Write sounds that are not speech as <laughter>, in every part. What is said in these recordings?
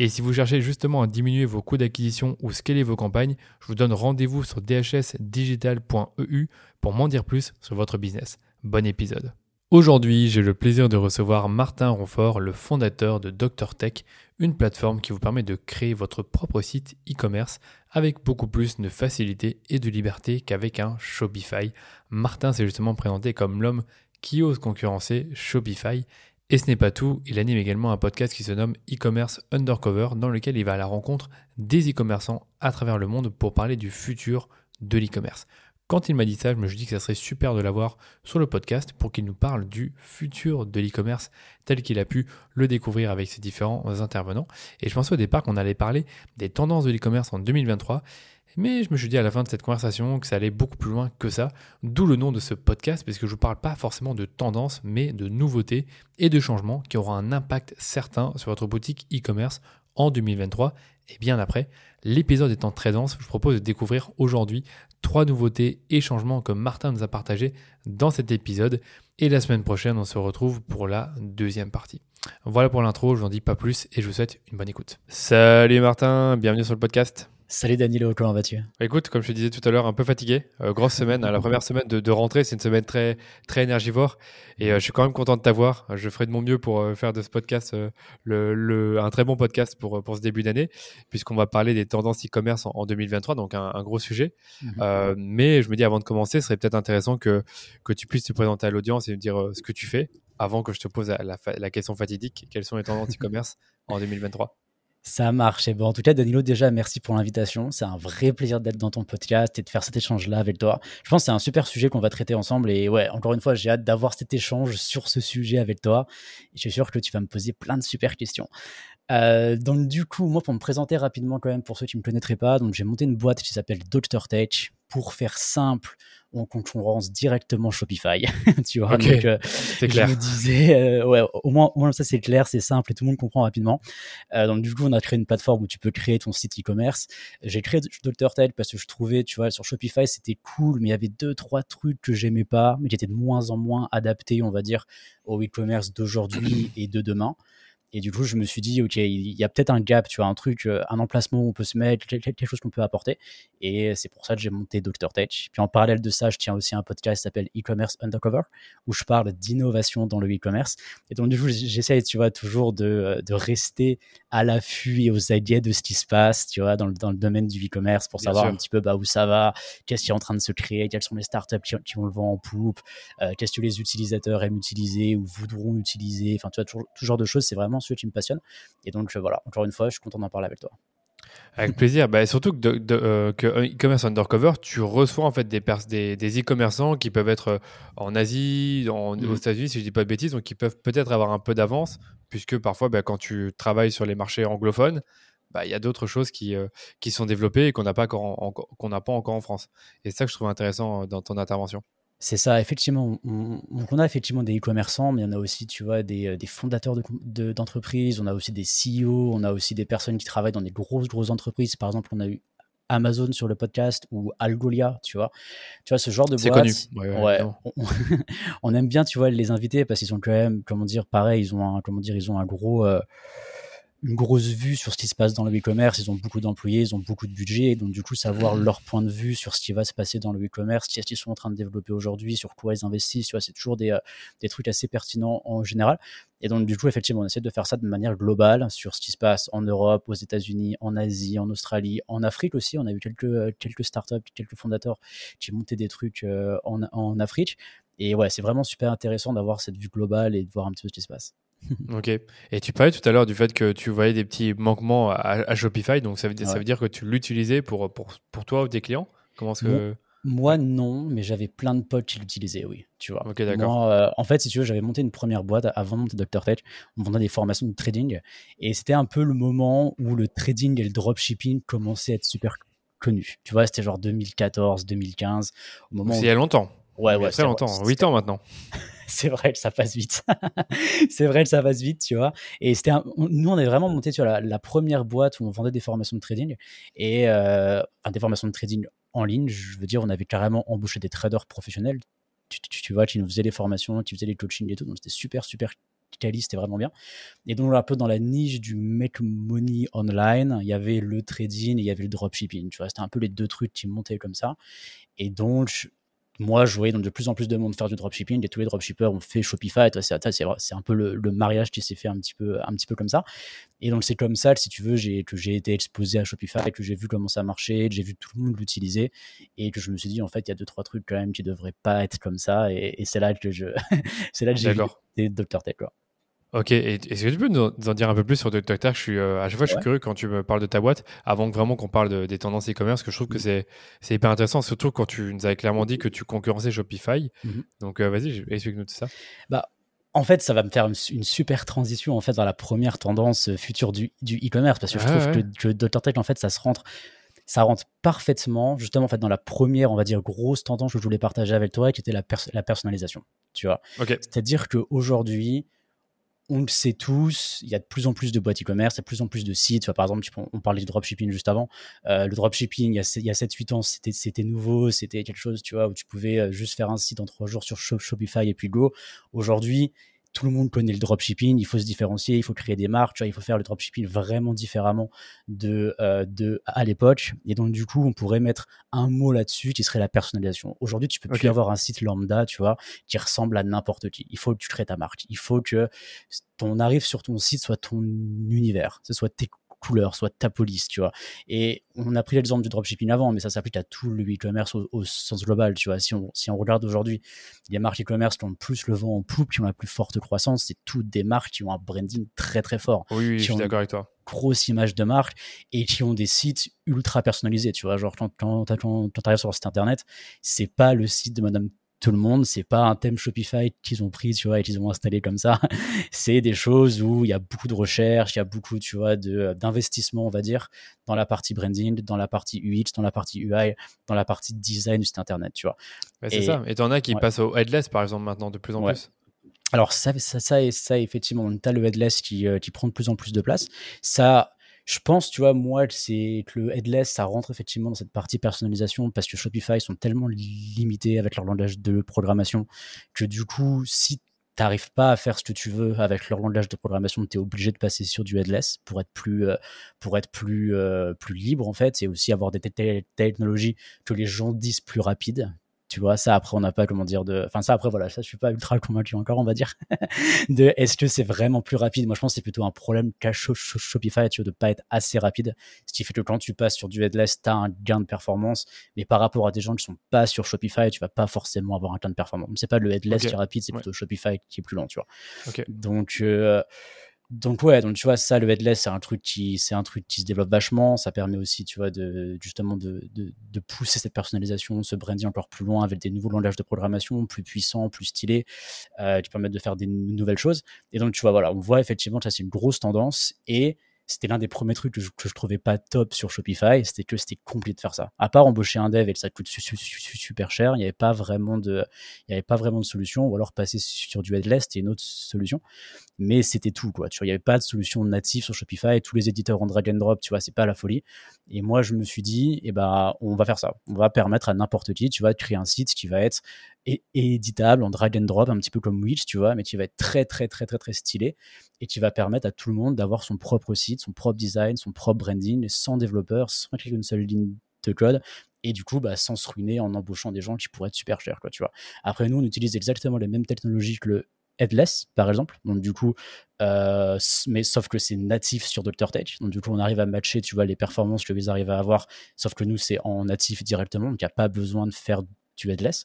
Et si vous cherchez justement à diminuer vos coûts d'acquisition ou scaler vos campagnes, je vous donne rendez-vous sur dhsdigital.eu pour m'en dire plus sur votre business. Bon épisode. Aujourd'hui, j'ai le plaisir de recevoir Martin Ronfort, le fondateur de Dr Tech, une plateforme qui vous permet de créer votre propre site e-commerce avec beaucoup plus de facilité et de liberté qu'avec un Shopify. Martin s'est justement présenté comme l'homme qui ose concurrencer Shopify et ce n'est pas tout, il anime également un podcast qui se nomme e-commerce undercover dans lequel il va à la rencontre des e-commerçants à travers le monde pour parler du futur de l'e-commerce. Quand il m'a dit ça, je me suis dit que ça serait super de l'avoir sur le podcast pour qu'il nous parle du futur de l'e-commerce tel qu'il a pu le découvrir avec ses différents intervenants. Et je pensais au départ qu'on allait parler des tendances de l'e-commerce en 2023 mais je me suis dit à la fin de cette conversation que ça allait beaucoup plus loin que ça, d'où le nom de ce podcast, parce que je ne parle pas forcément de tendance, mais de nouveautés et de changements qui auront un impact certain sur votre boutique e-commerce en 2023 et bien après. L'épisode étant très dense, je vous propose de découvrir aujourd'hui trois nouveautés et changements que Martin nous a partagés dans cet épisode. Et la semaine prochaine, on se retrouve pour la deuxième partie. Voilà pour l'intro, je n'en dis pas plus et je vous souhaite une bonne écoute. Salut Martin, bienvenue sur le podcast. Salut Danilo, comment vas-tu? Écoute, comme je te disais tout à l'heure, un peu fatigué. Euh, grosse semaine, la première semaine de, rentrée, c'est une semaine très, très énergivore. Et euh, je suis quand même content de t'avoir. Je ferai de mon mieux pour euh, faire de ce podcast le, un très bon podcast pour, pour ce début d'année, puisqu'on va parler des tendances e-commerce en, 2023, donc un, gros sujet. Mhm. mais je me dis, avant de commencer, ce serait peut-être intéressant que, que tu puisses te présenter à l'audience et me dire ce que tu fais avant que je te pose la, la question fatidique. Quelles sont les tendances e-commerce en 2023 ça marche. Et bon, en tout cas, Danilo, déjà, merci pour l'invitation. C'est un vrai plaisir d'être dans ton podcast et de faire cet échange-là avec toi. Je pense que c'est un super sujet qu'on va traiter ensemble. Et ouais, encore une fois, j'ai hâte d'avoir cet échange sur ce sujet avec toi. Et je suis sûr que tu vas me poser plein de super questions. Euh, donc du coup, moi, pour me présenter rapidement quand même, pour ceux qui ne me connaîtraient pas, donc j'ai monté une boîte qui s'appelle Dr. Tech. Pour faire simple, on concurrence directement Shopify. <laughs> tu vois, donc euh, je me disais, euh, ouais, au moins, au moins ça c'est clair, c'est simple et tout le monde comprend rapidement. Euh, donc du coup, on a créé une plateforme où tu peux créer ton site e-commerce. J'ai créé Dr. Tech parce que je trouvais, tu vois, sur Shopify c'était cool, mais il y avait deux trois trucs que j'aimais pas, mais qui étaient de moins en moins adaptés, on va dire, au e-commerce d'aujourd'hui <clears throat> et de demain. Et du coup, je me suis dit, OK, il y a peut-être un gap, tu vois, un truc, euh, un emplacement où on peut se mettre, quelque chose qu'on peut apporter. Et c'est pour ça que j'ai monté Dr. Tech. Puis en parallèle de ça, je tiens aussi un podcast qui s'appelle E-Commerce Undercover, où je parle d'innovation dans le e-commerce. Et donc, du coup, j'essaie, tu vois, toujours de, euh, de rester à l'affût et aux aguets de ce qui se passe, tu vois, dans le, dans le domaine du e-commerce pour savoir un petit peu bah, où ça va, qu'est-ce qui est en train de se créer, quelles sont les startups qui, qui ont le vent en poupe, euh, qu'est-ce que les utilisateurs aiment utiliser ou voudront utiliser. Enfin, tu vois, tout, tout genre de choses, c'est vraiment ce qui me passionne. Et donc, voilà, encore une fois, je suis content d'en parler avec toi. Avec plaisir. Bah, surtout que, de, euh, que e-commerce undercover, tu reçois en fait des, des, e-commerçants qui peuvent être euh, en Asie, en, aux mmh. États-Unis, si je dis pas de bêtises, donc qui peuvent peut-être avoir un peu d'avance, puisque parfois, bah, quand tu travailles sur les marchés anglophones, bah, il y a d'autres choses qui, euh, qui sont développées et qu'on n'a pas, qu'on n'a pas encore en France. Et c'est ça que je trouve intéressant dans ton intervention. C'est ça, effectivement. On, on, a effectivement des e-commerçants, mais on a aussi, tu vois, des, euh, des fondateurs d'entreprises, de, on a aussi des CEO, on a aussi des personnes qui travaillent dans des grosses, grosses entreprises. Par exemple, on a eu Amazon sur le podcast ou Algolia, tu vois. Tu vois, ce genre de boîte. connu. Ouais, <laughs> on, aime bien, tu vois, les inviter parce qu'ils sont quand même, comment dire, pareil, ils ont un, comment dire, ils ont un gros. Euh, une grosse vue sur ce qui se passe dans le e-commerce. Ils ont beaucoup d'employés, ils ont beaucoup de budget. Donc, du coup, savoir mmh. leur point de vue sur ce qui va se passer dans le e-commerce, qu'est-ce qu'ils sont en train de développer aujourd'hui, sur quoi ils investissent, c'est toujours des, euh, des trucs assez pertinents en général. Et donc, du coup, effectivement, on essaie de faire ça de manière globale sur ce qui se passe en Europe, aux États-Unis, en Asie, en Australie, en Afrique aussi. On a eu quelques, euh, quelques startups, quelques fondateurs qui ont monté des trucs euh, en, en Afrique. Et ouais, c'est vraiment super intéressant d'avoir cette vue globale et de voir un petit peu ce qui se passe. <laughs> ok. Et tu parlais tout à l'heure du fait que tu voyais des petits manquements à, Shopify, donc ça veut, ça veut dire que tu l'utilisais pour, pour, pour toi ou tes clients? Comment est-ce que... Moi, non, mais j'avais plein de potes qui l'utilisaient, oui. Tu vois. Ok, d'accord. Euh, en fait, si tu veux, j'avais monté une première boîte avant de monter Dr. Tech. On vendait des formations de trading. Et c'était un peu le moment où le trading et le dropshipping commençaient à être super connus. Tu vois, c'était genre 2014, 2015. Au moment C'est il y a longtemps. Ouais, ouais. C'est longtemps, 8 ans maintenant. <laughs> c'est vrai que ça passe vite. <laughs> c'est vrai que ça passe vite, tu vois. Et c'était nous, on est vraiment monté sur la, première boîte où on vendait des formations de trading et euh, des formations de trading en ligne. Je veux dire, on avait carrément embauché des traders professionnels. Tu, tu, vois, qui nous faisaient les formations, qui faisaient les coachings et tout. Donc c'était super, super quali, c'était vraiment bien. Et donc un peu dans la niche du make money online, il y avait le trading et il y avait le dropshipping. Tu vois, c'était un peu les deux trucs qui montaient comme ça. Et donc moi, je voyais donc de plus en plus de monde faire du dropshipping et tous les dropshippers ont fait Shopify. C'est un peu le, mariage qui s'est fait un petit peu, un petit peu comme ça. Et donc, c'est comme ça, si tu veux, que j'ai été exposé à Shopify, que j'ai vu comment ça marchait, que j'ai vu tout le monde l'utiliser et que je me suis dit, en fait, il y a deux, trois trucs quand même qui devraient pas être comme ça. Et, c'est là que je, <laughs> c'est là que j'ai vu Dr. Tech, quoi. Ok, est-ce que tu peux nous en dire un peu plus sur Dr. Tech je suis, euh, À chaque fois, je suis curieux quand tu me parles de ta boîte, avant que vraiment qu'on parle des tendances e-commerce, que je trouve que mmh. c'est hyper intéressant, surtout quand tu nous avais clairement dit que tu concurrençais Shopify. Mmh Donc, euh, vas-y, explique-nous tout ça. Bah, en fait, ça va me faire une, super transition en fait dans la première tendance euh, future du e-commerce, parce que je trouve que, Dr. Tech, en fait, ça se rentre ça rentre parfaitement justement en fait dans la première on va dire grosse tendance que je voulais partager avec toi qui était la, la personnalisation tu vois? C'est à dire qu'aujourd'hui on le sait tous, il y a de plus en plus de boîtes e-commerce, il y a de plus en plus de sites. par exemple, on parlait du dropshipping juste avant. Euh, le dropshipping, il y a, 7-8 ans, c'était nouveau, c'était quelque chose, tu vois, où tu pouvais euh, juste faire un site en 3 jours sur Shopify et puis go. Aujourd'hui, tout le monde connaît le dropshipping, il faut se différencier, il faut créer des marques, tu vois, il faut faire le dropshipping vraiment différemment de, euh, de à l'époque. Et donc, du coup, on pourrait mettre un mot là-dessus qui serait la personnalisation. Aujourd'hui, tu peux plus avoir un site lambda, tu vois, qui ressemble à n'importe qui. Il faut que tu crées ta marque. Il faut que ton arrive sur ton site soit ton univers, ce soit tes couleur, soit ta police, tu vois. Et on a pris l'exemple du dropshipping avant, mais ça s'applique à tout le e-commerce au, sens global, tu vois. Si on, si on regarde aujourd'hui les marques e-commerce qui ont le plus le vent en poupe, qui ont la plus forte croissance, c'est toutes des marques qui ont un branding très très fort. Oui, je suis d'accord avec toi grosse image de marque et qui ont des sites ultra personnalisés. Tu vois, genre quand, quand, quand, tu arrives sur leur site internet, c'est pas le site de Madame tout le monde. C'est pas un thème Shopify qu'ils ont pris, tu vois, et qu'ils ont installé comme ça. <laughs> c'est des choses où il y a beaucoup de recherche, il y a beaucoup, tu vois, de, d'investissement, on va dire, dans la partie branding, dans la partie UX, dans la partie UI, dans la partie design du site internet, tu vois. c'est ça. Et t'en as qui passent au headless, par exemple, maintenant, de plus en plus. Alors ça, ça, ça, ça, effectivement, tu as le headless qui, euh, qui prend de plus en plus de place. Ça, je pense, tu vois, moi, c'est que le headless, ça rentre effectivement dans cette partie personnalisation parce que Shopify sont tellement limités avec leur langage de programmation que du coup, si tu n'arrives pas à faire ce que tu veux avec leur langage de programmation, tu es obligé de passer sur du headless pour être plus, euh, pour être plus, euh, plus libre en fait, et aussi avoir des technologies que les gens disent plus rapides tu vois ça après on n'a pas comment dire de enfin ça après voilà ça je suis pas ultra convaincu encore on va dire <laughs> de est-ce que c'est vraiment plus rapide. Moi je pense que c'est plutôt un problème qu'a Shopify tu vois, de pas être assez rapide. Ce qui fait que quand tu passes sur du headless tu as un gain de performance mais par rapport à des gens qui sont pas sur Shopify tu vas pas forcément avoir un gain de performance. C'est pas le headless qui est rapide c'est plutôt Shopify qui est plus lent tu vois. Donc euh, donc ouais, donc tu vois ça le headless c'est un truc qui c'est un truc qui se développe vachement, ça permet aussi tu vois de justement de, de, de pousser cette personnalisation, ce branding encore plus loin avec des nouveaux langages de programmation plus puissants, plus stylés, euh, qui permettent de faire des nouvelles choses. Et donc tu vois voilà, on voit effectivement ça c'est une grosse tendance et c'était l'un des premiers trucs que je, trouvais pas top sur Shopify, c'était que c'était compliqué de faire ça. À part embaucher un dev et ça coûte super cher, il n'y avait pas vraiment de, il y avait pas vraiment de solution, ou alors passer sur du headless, c'était une autre solution. Mais c'était tout, quoi. Tu vois, il n'y avait pas de solution native sur Shopify, tous les éditeurs en drag and drop, tu vois, c'est pas la folie. Et moi, je me suis dit, eh ben, on va faire ça. On va permettre à n'importe qui, tu de créer un site qui va être éditable en drag and drop, un petit peu comme Witch, tu vois, mais qui va être très, très, très, très, très stylé et qui va permettre à tout le monde d'avoir son propre site, son propre design, son propre branding, sans développeur, sans une seule ligne de code et du coup bah, sans se ruiner en embauchant des gens qui pourraient être super chers quoi tu vois. Après nous on utilise exactement les mêmes technologies que le headless par exemple. Donc du coup euh, mais sauf que c'est natif sur Dr Tech. Donc du coup on arrive à matcher tu vois les performances que vous arrivez à avoir sauf que nous c'est en natif directement donc il n'y a pas besoin de faire du headless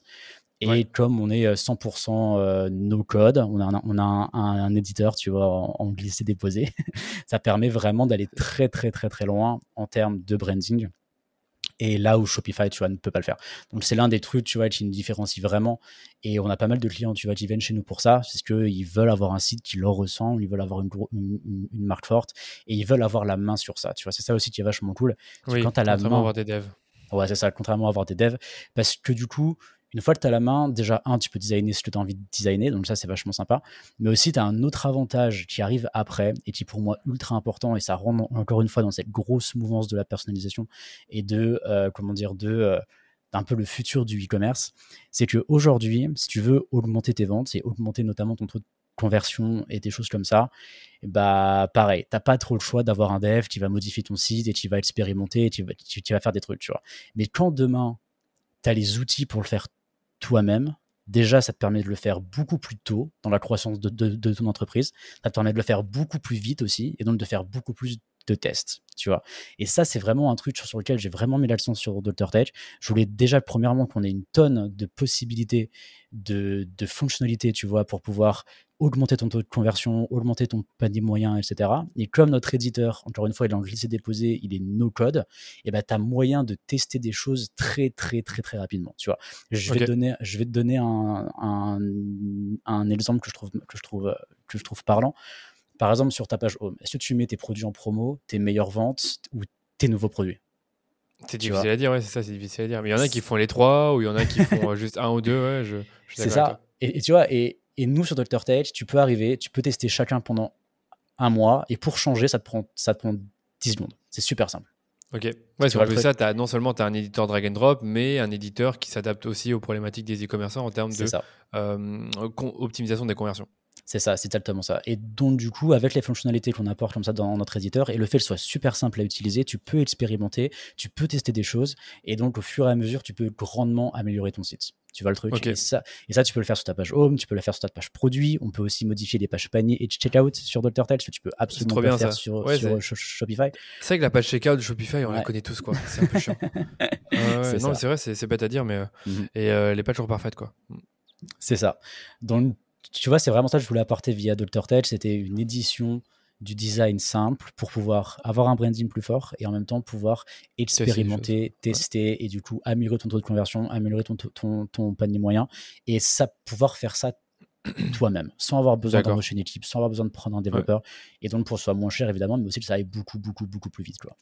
et comme on est 100% euh, no code, on a, un, on a un, éditeur, tu vois, en, en glissé-déposé, <laughs> ça permet vraiment d'aller très, très, très, très loin en termes de branding. Et là où Shopify, tu vois, ne peut pas le faire. Donc, c'est l'un des trucs, tu vois, qui nous différencie vraiment. Et on a pas mal de clients, tu vois, qui viennent chez nous pour ça. C'est qu'ils veulent avoir un site qui leur ressemble, ils veulent avoir une, une, marque forte et ils veulent avoir la main sur ça. Tu vois, c'est ça aussi qui est vachement cool. Oui, quand tu as la main. avoir des devs. Ouais, c'est ça, contrairement à avoir des devs. Parce que du coup, une fois que tu as la main, déjà, un, tu peux designer ce que tu as envie de designer, donc ça, c'est vachement sympa. Mais aussi, tu as un autre avantage qui arrive après et qui, pour moi, ultra important, et ça rentre encore une fois dans cette grosse mouvance de la personnalisation et de, euh, comment dire, de. Euh, d'un peu le futur du e-commerce, c'est que aujourd'hui, si tu veux augmenter tes ventes et augmenter notamment ton taux de conversion et des choses comme ça, bah pareil, t'as pas trop le choix d'avoir un dev qui va modifier ton site et qui va expérimenter et qui va, qui va faire des trucs, tu vois. Mais quand demain, tu as les outils pour le faire toi-même, déjà, ça te permet de le faire beaucoup plus tôt dans la croissance de, ton entreprise. Ça te permet de le faire beaucoup plus vite aussi, et donc de faire beaucoup plus de tests, tu vois. Et ça, c'est vraiment un truc sur, lequel j'ai vraiment mis l'accent sur Dr. Tech. Je voulais déjà, premièrement, qu'on ait une tonne de possibilités, de, de fonctionnalités, tu vois, pour pouvoir augmenter ton taux de conversion, augmenter ton panier moyen, etc. Et comme notre éditeur, encore une fois, il est en glissé déposé, il est no code, et ben tu as moyen de tester des choses très très très très rapidement, tu vois. Je vais te donner je vais te donner un, un, un, exemple que je trouve que je trouve que je trouve parlant. Par exemple, sur ta page home, est-ce que tu mets tes produits en promo, tes meilleures ventes ou tes nouveaux produits? C'est difficile à dire, ouais, c'est ça, c'est difficile à dire. Mais il y en a qui font les trois, ou il y en a qui font euh, juste un ou deux, ouais, je, C'est ça. Et, et, tu vois, et, et nous, sur Dr. Tech, tu peux arriver, tu peux tester chacun pendant un mois, et pour changer, ça te prend, ça te prend 10 secondes. C'est super simple. Ok. Ouais, sur ça, as, non seulement tu as un éditeur drag and drop, mais un éditeur qui s'adapte aussi aux problématiques des e-commerçants en termes de euh, optimisation des conversions. C'est ça, c'est exactement ça. Et donc, du coup, avec les fonctionnalités qu'on apporte comme ça dans notre éditeur et le fait que ce soit super simple à utiliser, tu peux expérimenter, tu peux tester des choses et donc, au fur et à mesure, tu peux grandement améliorer ton site. Tu vois le truc? Et, ça, et ça, tu peux le faire sur ta page home, tu peux le faire sur ta page produit. On peut aussi modifier les pages panier et checkout sur DoctorTech, ce que tu peux absolument pas faire sur, Shopify. C'est vrai que la page checkout de Shopify, on la connaît tous, quoi. C'est un peu chiant. <laughs> non, c'est vrai, c'est bête à dire, mais. Euh, mhm. Et euh, les pages sont parfaites, quoi. C'est ça. Donc, tu vois, c'est vraiment ça que je voulais apporter via Dr. Tech. C'était une édition du design simple pour pouvoir avoir un branding plus fort et en même temps pouvoir expérimenter, tester et du coup améliorer ton taux de conversion, améliorer ton, ton, ton panier moyen et ça, pouvoir faire ça <clears throat> toi-même sans avoir besoin d'embaucher une équipe, sans avoir besoin de prendre un développeur et donc pour que ce soit moins cher évidemment, mais aussi que ça aille beaucoup, beaucoup, beaucoup plus vite. Quoi.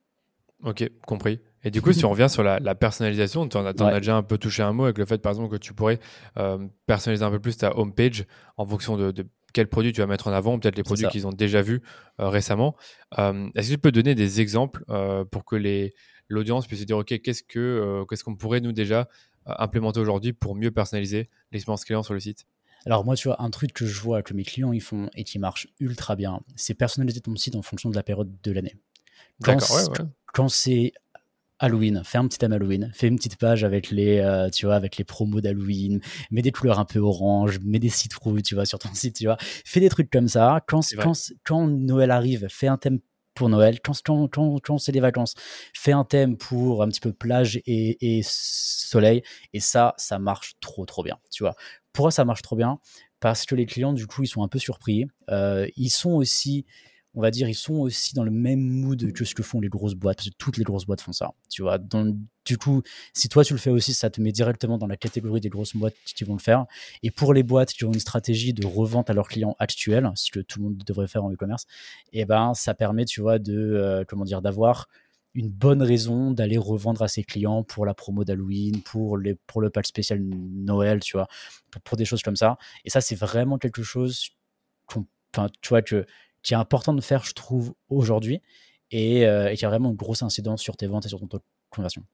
Ok, compris. Et du coup, si on revient sur la, personnalisation, tu en, as, déjà un peu touché un mot avec le fait, par exemple, que tu pourrais euh, personnaliser un peu plus ta homepage en fonction de, de quel produit tu vas mettre en avant, peut-être les produits qu'ils ont déjà vus euh, récemment. Euh, est-ce que tu peux donner des exemples pour que l'audience puisse se dire, OK, qu'est-ce qu'on pourrait, nous, déjà implémenter aujourd'hui pour mieux personnaliser l'expérience client sur le site? Alors moi, tu vois, un truc que je vois que mes clients ils font et qui marche ultra bien, c'est personnaliser ton site en fonction de la période de l'année. Quand c'est Halloween, fais un petit thème Halloween, fais une petite page avec les, euh, tu vois, avec les promos d'Halloween, mets des couleurs un peu orange, mets des citrouilles, tu vois, sur ton site, tu vois, fais des trucs comme ça. Quand, quand, quand Noël arrive, fais un thème pour Noël. Quand, quand, quand, quand c'est des vacances, fais un thème pour un petit peu plage et, et, soleil. Et ça, ça marche trop, trop bien. Tu vois. Pourquoi ça marche trop bien? Parce que les clients, du coup, ils sont un peu surpris. Euh, ils sont aussi on va dire, ils sont aussi dans le même mood que ce que font les grosses boîtes, parce que toutes les grosses boîtes font ça, tu vois. Donc, du coup, si toi tu le fais aussi, ça te met directement dans la catégorie des grosses boîtes qui vont le faire. Et pour les boîtes qui ont une stratégie de revente à leurs clients actuels, ce que tout le monde devrait faire en e-commerce, et eh ben, ça permet, tu vois, de, euh, comment dire, d'avoir une bonne raison d'aller revendre à ses clients pour la promo d'Halloween, pour, les, pour le pack spécial Noël, tu vois, pour, des choses comme ça. Et ça, c'est vraiment quelque chose, tu vois, que qui est important de faire, je trouve, aujourd'hui, et, euh, qui a vraiment une grosse incidence sur tes ventes et sur ton taux de conversion.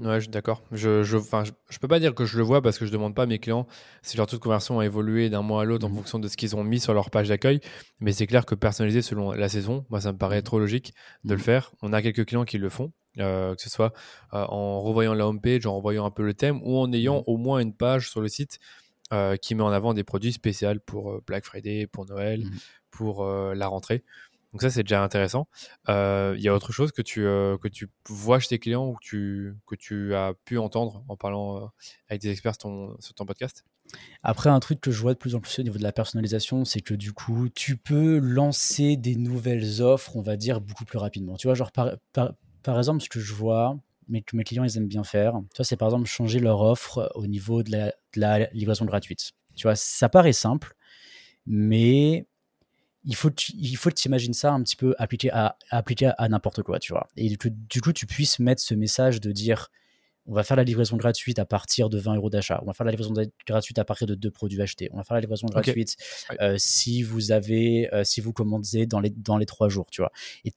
Ouais, je suis d'accord. Je, je, je, peux pas dire que je le vois parce que je demande pas à mes clients si leur taux de conversion a évolué d'un mois à l'autre en mmh fonction de ce qu'ils ont mis sur leur page d'accueil. Mais c'est clair que personnaliser selon la saison, moi, ça me paraît mmh trop logique de le mmh faire. On a quelques clients qui le font, euh, que ce soit euh, en revoyant la homepage, en revoyant un peu le thème ou en ayant au moins une page sur le site euh, qui met en avant des produits spéciaux pour Black Friday, pour Noël, pour la rentrée. Donc ça, c'est déjà intéressant. Il y a autre chose que tu, que tu vois chez tes clients ou que tu, as pu entendre en parlant avec des experts sur ton, podcast? Après, un truc que je vois de plus en plus au niveau de la personnalisation, c'est que du coup, tu peux lancer des nouvelles offres, on va dire, beaucoup plus rapidement. Tu vois, genre, par, par, exemple, ce que je vois, mais que mes clients, ils aiment bien faire, c'est par exemple changer leur offre au niveau de la, de la livraison gratuite. Tu vois, ça paraît simple, mais il faut il faut que tu imagines ça un petit peu appliqué à, appliqué à n'importe quoi, tu vois. Et que du coup, tu puisses mettre ce message de dire on va faire la livraison gratuite à partir de 20 euros d'achat, on va faire la livraison gratuite à partir de deux produits achetés, on va faire la livraison gratuite euh, si vous avez, euh, si vous commandez dans les, dans les trois jours, tu vois. Et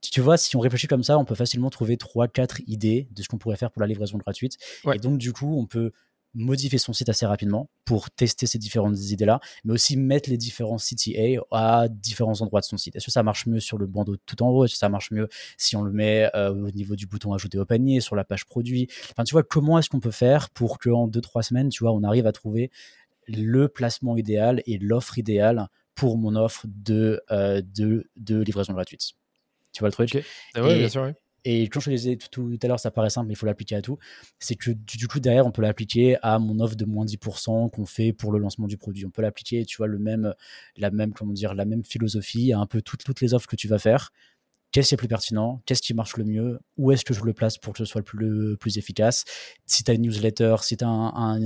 tu vois, si on réfléchit comme ça, on peut facilement trouver trois, quatre idées de ce qu'on pourrait faire pour la livraison gratuite. Et donc, du coup, on peut modifier son site assez rapidement pour tester ces différentes idées-là, mais aussi mettre les différents CTA à différents endroits de son site. Est-ce que ça marche mieux sur le bandeau tout en haut? Est-ce que ça marche mieux si on le met euh, au niveau du bouton ajouter au panier, sur la page produit? Enfin, tu vois, comment est-ce qu'on peut faire pour qu'en 2-3 semaines, tu vois, on arrive à trouver le placement idéal et l'offre idéale pour mon offre de, euh, de, de livraison gratuite? Tu vois le truc? Ah ouais, bien sûr, oui. Et comme je disais tout, à l'heure, ça paraît simple, mais il faut l'appliquer à tout. C'est que du coup, derrière, on peut l'appliquer à mon offre de moins 10% qu'on fait pour le lancement du produit. On peut l'appliquer, tu vois, le même, la même, comment dire, la même philosophie à un peu toutes, toutes les offres que tu vas faire. Qu'est-ce qui est plus pertinent? Qu'est-ce qui marche le mieux? Où est-ce que je le place pour que ce soit le plus, le plus efficace? Si tu as une newsletter, si tu as un,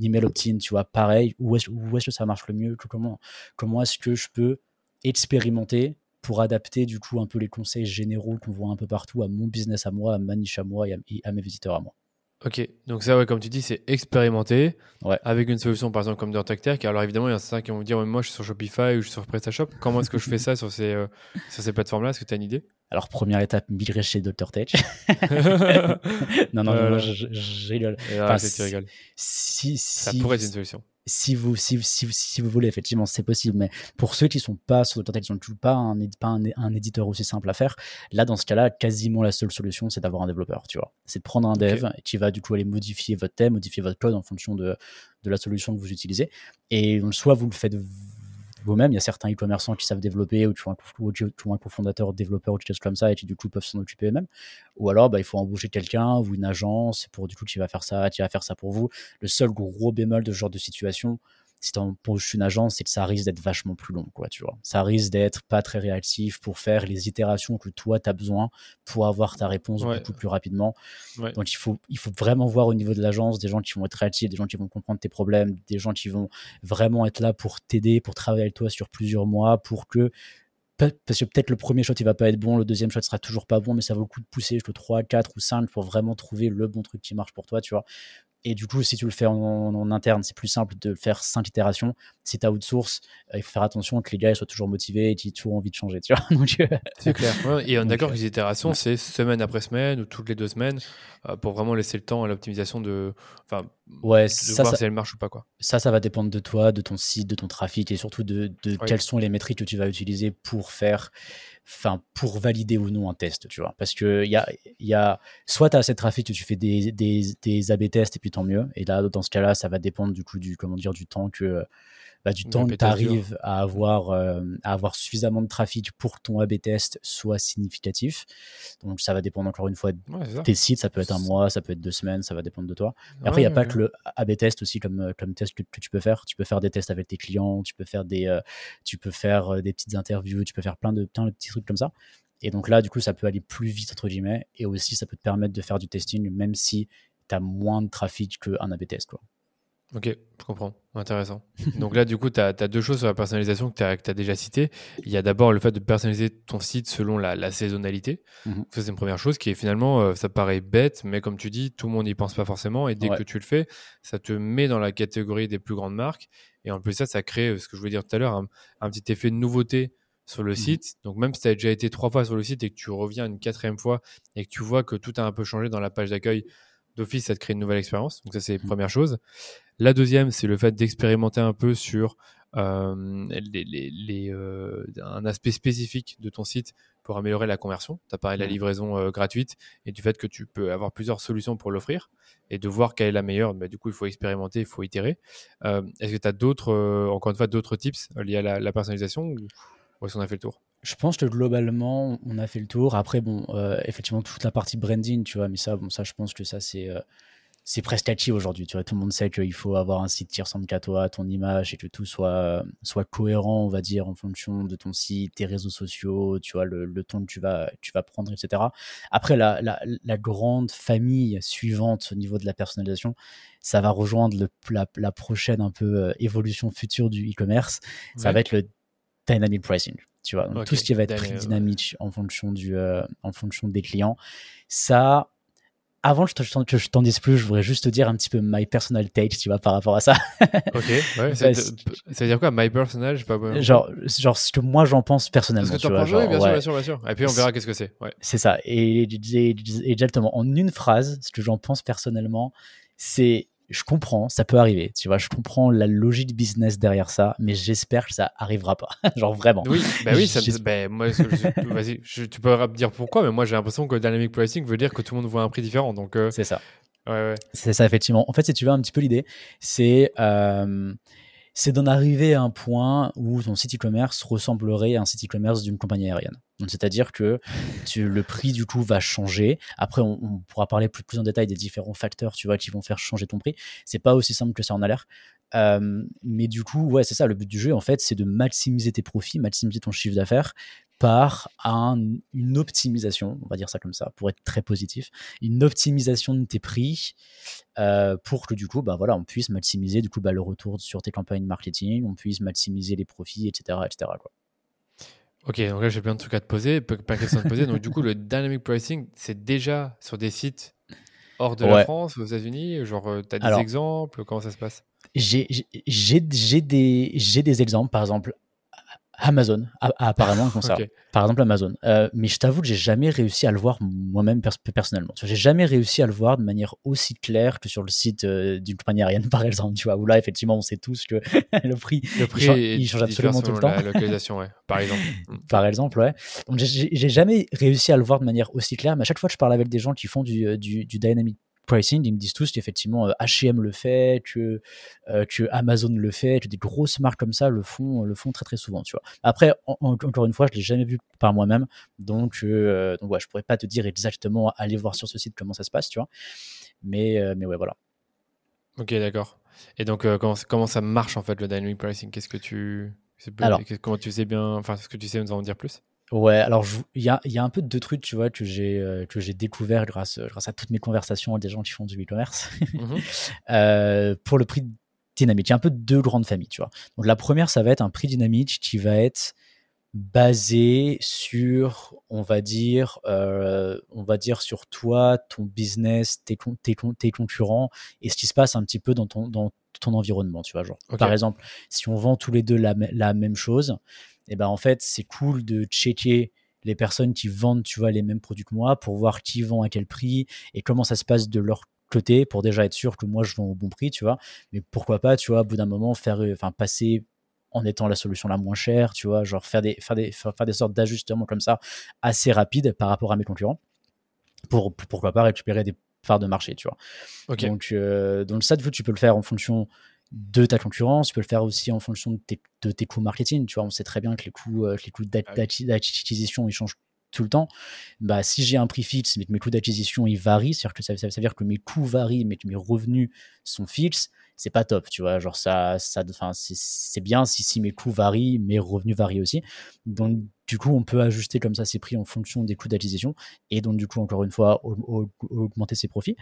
email opt-in, tu vois, pareil, où est-ce est que ça marche le mieux? Comment, comment est-ce que je peux expérimenter pour adapter du coup un peu les conseils généraux qu'on voit un peu partout à mon business à moi, à ma niche à moi et à, mes visiteurs à moi. Ok, donc ça, ouais, comme tu dis, c'est expérimenter avec une solution par exemple comme Tech. Alors évidemment, il y en a certains qui vont me dire Moi, je suis sur Shopify ou je suis sur PrestaShop. Comment est-ce que je fais ça sur ces, euh, sur ces plateformes-là? Est-ce que tu as une idée? Alors, première étape, migrer chez Dr. Tech. <laughs> non, non, non, je, rigole. Enfin, tu rigoles. Si, ça pourrait être une solution si vous, si, si, si, vous voulez, effectivement, c'est possible. Mais pour ceux qui sont pas sur le qui sont pas un, pas un, un, éditeur aussi simple à faire, là, dans ce cas-là, quasiment la seule solution, c'est d'avoir un développeur, tu vois. C'est de prendre un dev qui va du coup aller modifier votre thème, modifier votre code en fonction de, de la solution que vous utilisez. Et soit vous le faites vous-même. Il y a certains e-commerçants qui savent développer ou qui ont un, cofondateur développeur ou quelque chose comme ça et qui du coup peuvent s'en occuper eux-mêmes. Ou alors, bah, il faut embaucher quelqu'un ou une agence pour du coup qui va faire ça, qui va faire ça pour vous. Le seul gros bémol de ce genre de situation, si tu embauches une agence, c'est que ça risque d'être vachement plus long, quoi, tu vois. Ça risque d'être pas très réactif pour faire les itérations que toi, tu as besoin pour avoir ta réponse beaucoup plus rapidement. Donc, il faut, il faut vraiment voir au niveau de l'agence des gens qui vont être réactifs, des gens qui vont comprendre tes problèmes, des gens qui vont vraiment être là pour t'aider, pour travailler avec toi sur plusieurs mois, pour que parce que peut-être le premier shot il va pas être bon, le deuxième shot sera toujours pas bon, mais ça vaut le coup de pousser jusqu'au 3, 4 ou 5 pour vraiment trouver le bon truc qui marche pour toi, tu vois. Et du coup, si tu le fais en, interne, c'est plus simple de faire cinq itérations. Si tu as outsource, euh, il faut faire attention que les gars soient toujours motivés et qu'ils aient toujours envie de changer. Tu vois <laughs> euh, c'est clair. et on est d'accord que les itérations, c'est semaine après semaine ou toutes les deux semaines euh, pour vraiment laisser le temps à l'optimisation de, enfin, ouais, de ça, voir si elle marche ou pas. Quoi. Ça, ça va dépendre de toi, de ton site, de ton trafic et surtout de, de quelles sont les métriques que tu vas utiliser pour faire enfin pour valider ou non un test, tu vois. Parce que il y a, y a, soit tu as assez de trafic que tu fais des, des, des AB tests et puis tant mieux. Et là, dans ce cas-là, ça va dépendre du coup du comment dire du temps que bah, du temps que tu arrives à avoir, euh, à avoir suffisamment de trafic pour que ton A-B test soit significatif. Donc ça va dépendre encore une fois de tes sites, ça peut être un mois, ça peut être deux semaines, ça va dépendre de toi. Et après, il n'y a pas que le A-B test aussi comme, euh, comme test que, tu peux faire. Tu peux faire des tests avec tes clients, tu peux faire des, euh, tu peux faire des petites interviews, tu peux faire plein de, plein de petits trucs comme ça. Et donc là, du coup, ça peut aller plus vite, entre guillemets. Et aussi, ça peut te permettre de faire du testing, même si tu as moins de trafic qu'un A-B test. Quoi. Ok, je comprends. Intéressant. Donc là, du coup, tu as, deux choses sur la personnalisation que tu as, déjà citées. Il y a d'abord le fait de personnaliser ton site selon la, saisonnalité. Mhm. Ça, c'est une première chose qui est finalement, euh, ça paraît bête, mais comme tu dis, tout le monde n'y pense pas forcément. Et dès que tu le fais, ça te met dans la catégorie des plus grandes marques. Et en plus, ça, ça crée, euh, ce que je voulais dire tout à l'heure, un, petit effet de nouveauté sur le mhm. site. Donc même si tu as déjà été trois fois sur le site et que tu reviens une quatrième fois et que tu vois que tout a un peu changé dans la page d'accueil, d'office, ça te crée une nouvelle expérience. Donc ça, c'est la mhm. première chose. La deuxième, c'est le fait d'expérimenter un peu sur euh, les, euh, un aspect spécifique de ton site pour améliorer la conversion. Tu as parlé de la livraison euh, gratuite et du fait que tu peux avoir plusieurs solutions pour l'offrir et de voir quelle est la meilleure. Bah, du coup, il faut expérimenter, il faut itérer. est-ce que tu as d'autres, encore une fois, d'autres tips liés à la, personnalisation ou, est-ce qu'on a fait le tour? Je pense que globalement, on a fait le tour. Après, bon, effectivement, toute la partie branding, tu vois, mais ça, bon, ça, je pense que ça, c'est c'est presque acquis aujourd'hui. Tu vois, tout le monde sait qu'il faut avoir un site qui ressemble qu'à toi, ton image, et que tout soit, soit cohérent, on va dire, en fonction de ton site, tes réseaux sociaux, tu vois, le, le ton que tu vas, tu vas prendre, etc. Après, la, la, la, grande famille suivante au niveau de la personnalisation, ça va rejoindre le, la, la, prochaine un peu euh, évolution future du e-commerce. Ça va être le dynamic pricing. Tu vois, tout ce qui va être prix dynamique en fonction du, euh, en fonction des clients. Ça, avant que je t'en dise plus, je voudrais juste te dire un petit peu my personal take, tu vois, par rapport à ça. ok, ouais. ça, veut dire quoi, my personal pas... genre, genre, ce que moi j'en pense personnellement. Ce que tu vois, genre, bien, sûr, bien sûr, bien sûr. Et puis on verra qu'est-ce que c'est. Ouais. C'est ça. Et, et, exactement, en une phrase, ce que j'en pense personnellement, c'est je comprends, ça peut arriver, tu vois, je comprends la logique business derrière ça, mais j'espère que ça arrivera pas, <laughs> genre vraiment. Oui, bah oui, ça bah, moi, <laughs> vas-y, tu peux dire pourquoi, mais moi j'ai l'impression que dynamic pricing veut dire que tout le monde voit un prix différent, donc. Euh, c'est ça. Ouais, ouais. C'est ça effectivement. En fait, si tu veux un petit peu l'idée, c'est euh, c'est d'en arriver à un point où ton site e-commerce ressemblerait à un site e-commerce d'une compagnie aérienne. C'est-à-dire que le prix du coup va changer. Après, on, pourra parler plus, plus en détail des différents facteurs, tu vois, qui vont faire changer ton prix. C'est pas aussi simple que ça en a l'air. Euh, mais du coup, ouais, c'est ça. Le but du jeu, en fait, c'est de maximiser tes profits, maximiser ton chiffre d'affaires par une optimisation, on va dire ça comme ça, pour être très positif, une optimisation de tes prix euh, pour que du coup, bah voilà, on puisse maximiser du coup bah, le retour sur tes campagnes marketing, on puisse maximiser les profits, etc., etc. Quoi. Ok, donc là j'ai plein de trucs à te poser, pas de questions à te poser. Donc du coup, le dynamic pricing, c'est déjà sur des sites hors de la France, aux États-Unis Genre, euh, tu as des exemples Comment ça se passe? J'ai des, des exemples, par exemple, Amazon, apparemment comme ça. Par exemple Amazon. Euh, mais je t'avoue que j'ai jamais réussi à le voir moi-même personnellement. J'ai jamais réussi à le voir de manière aussi claire que sur le site euh, d'une compagnie aérienne, <laughs> par exemple. Tu vois, où là, effectivement, on sait tous que <laughs> le prix, le prix il, change, absolument tout le temps. La localisation, ouais. Par exemple. <laughs> par exemple, ouais. Donc j'ai jamais réussi à le voir de manière aussi claire. Mais à chaque fois que je parle avec des gens qui font du, euh, du, du dynamic pricing, ils me disent tous qu'effectivement H&M le fait, que, euh, que Amazon le fait, que des grosses marques comme ça le font, le font très très souvent, tu vois. Après, encore une fois, je l'ai jamais vu par moi-même, donc, euh, donc ouais, je pourrais pas te dire exactement aller voir sur ce site comment ça se passe, tu vois. Mais, euh, mais ouais, voilà. Ok, d'accord. Et donc, comment, comment ça marche en fait le dynamic pricing? Qu'est-ce que tu, Alors, comment tu sais bien, enfin, ce que tu sais nous en dire plus? Ouais, alors il y a, y a, un peu de deux trucs, tu vois, que j'ai euh, que j'ai découvert grâce grâce à toutes mes conversations avec des gens qui font du e-commerce. Mmh <laughs> euh, pour le prix dynamique, il y a un peu deux grandes familles, tu vois. Donc la première, ça va être un prix dynamique qui va être basé sur, on va dire, euh, on va dire sur toi, ton business, tes, tes, tes, concurrents et ce qui se passe un petit peu dans ton dans ton environnement, tu vois. Genre, par exemple, si on vend tous les deux la, la même chose et ben en fait c'est cool de checker les personnes qui vendent tu vois les mêmes produits que moi pour voir qui vend à quel prix et comment ça se passe de leur côté pour déjà être sûr que moi je vends au bon prix tu vois. Mais pourquoi pas tu vois au bout d'un moment faire enfin passer en étant la solution la moins chère tu vois genre faire des faire des faire, des sortes d'ajustements comme ça assez rapides par rapport à mes concurrents pour pourquoi pas récupérer des parts de marché tu vois. Donc euh, donc ça tu peux le faire en fonction de ta concurrence. Tu peux le faire aussi en fonction de tes, de tes coûts marketing. Tu vois, on sait très bien que les coûts, euh, les coûts Ah d'acquisition, ils changent tout le temps. Bah, si j'ai un prix fixe, mais que mes coûts d'acquisition, ils varient, c'est-à-dire que ça, ça, ça veut dire que mes coûts varient, mais que mes revenus sont fixes, c'est pas top, tu vois. Genre, ça, ça, enfin, c'est bien si, si mes coûts varient, mes revenus varient aussi. Donc, du coup, on peut ajuster comme ça ses prix en fonction des coûts d'acquisition et donc, du coup, encore une fois, au- au- augmenter ses profits.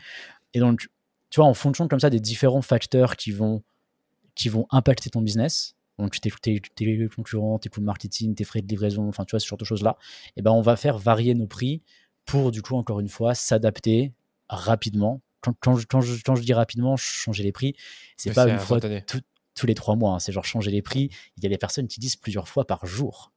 Et donc, tu vois, en fonction comme ça des différents facteurs qui vont, qui vont impacter ton business, donc tes, tes, tes concurrents, tes coûts de marketing, tes frais de livraison, enfin, tu vois, ce genre de choses-là, et ben, on va faire varier nos prix pour, du coup, encore une fois, s'adapter rapidement. Quand, quand, je, quand, je, quand je dis rapidement, changer les prix, c'est pas une fois tout- tous les trois mois, hein, c'est genre changer les prix. Il y a des personnes qui disent plusieurs fois par jour.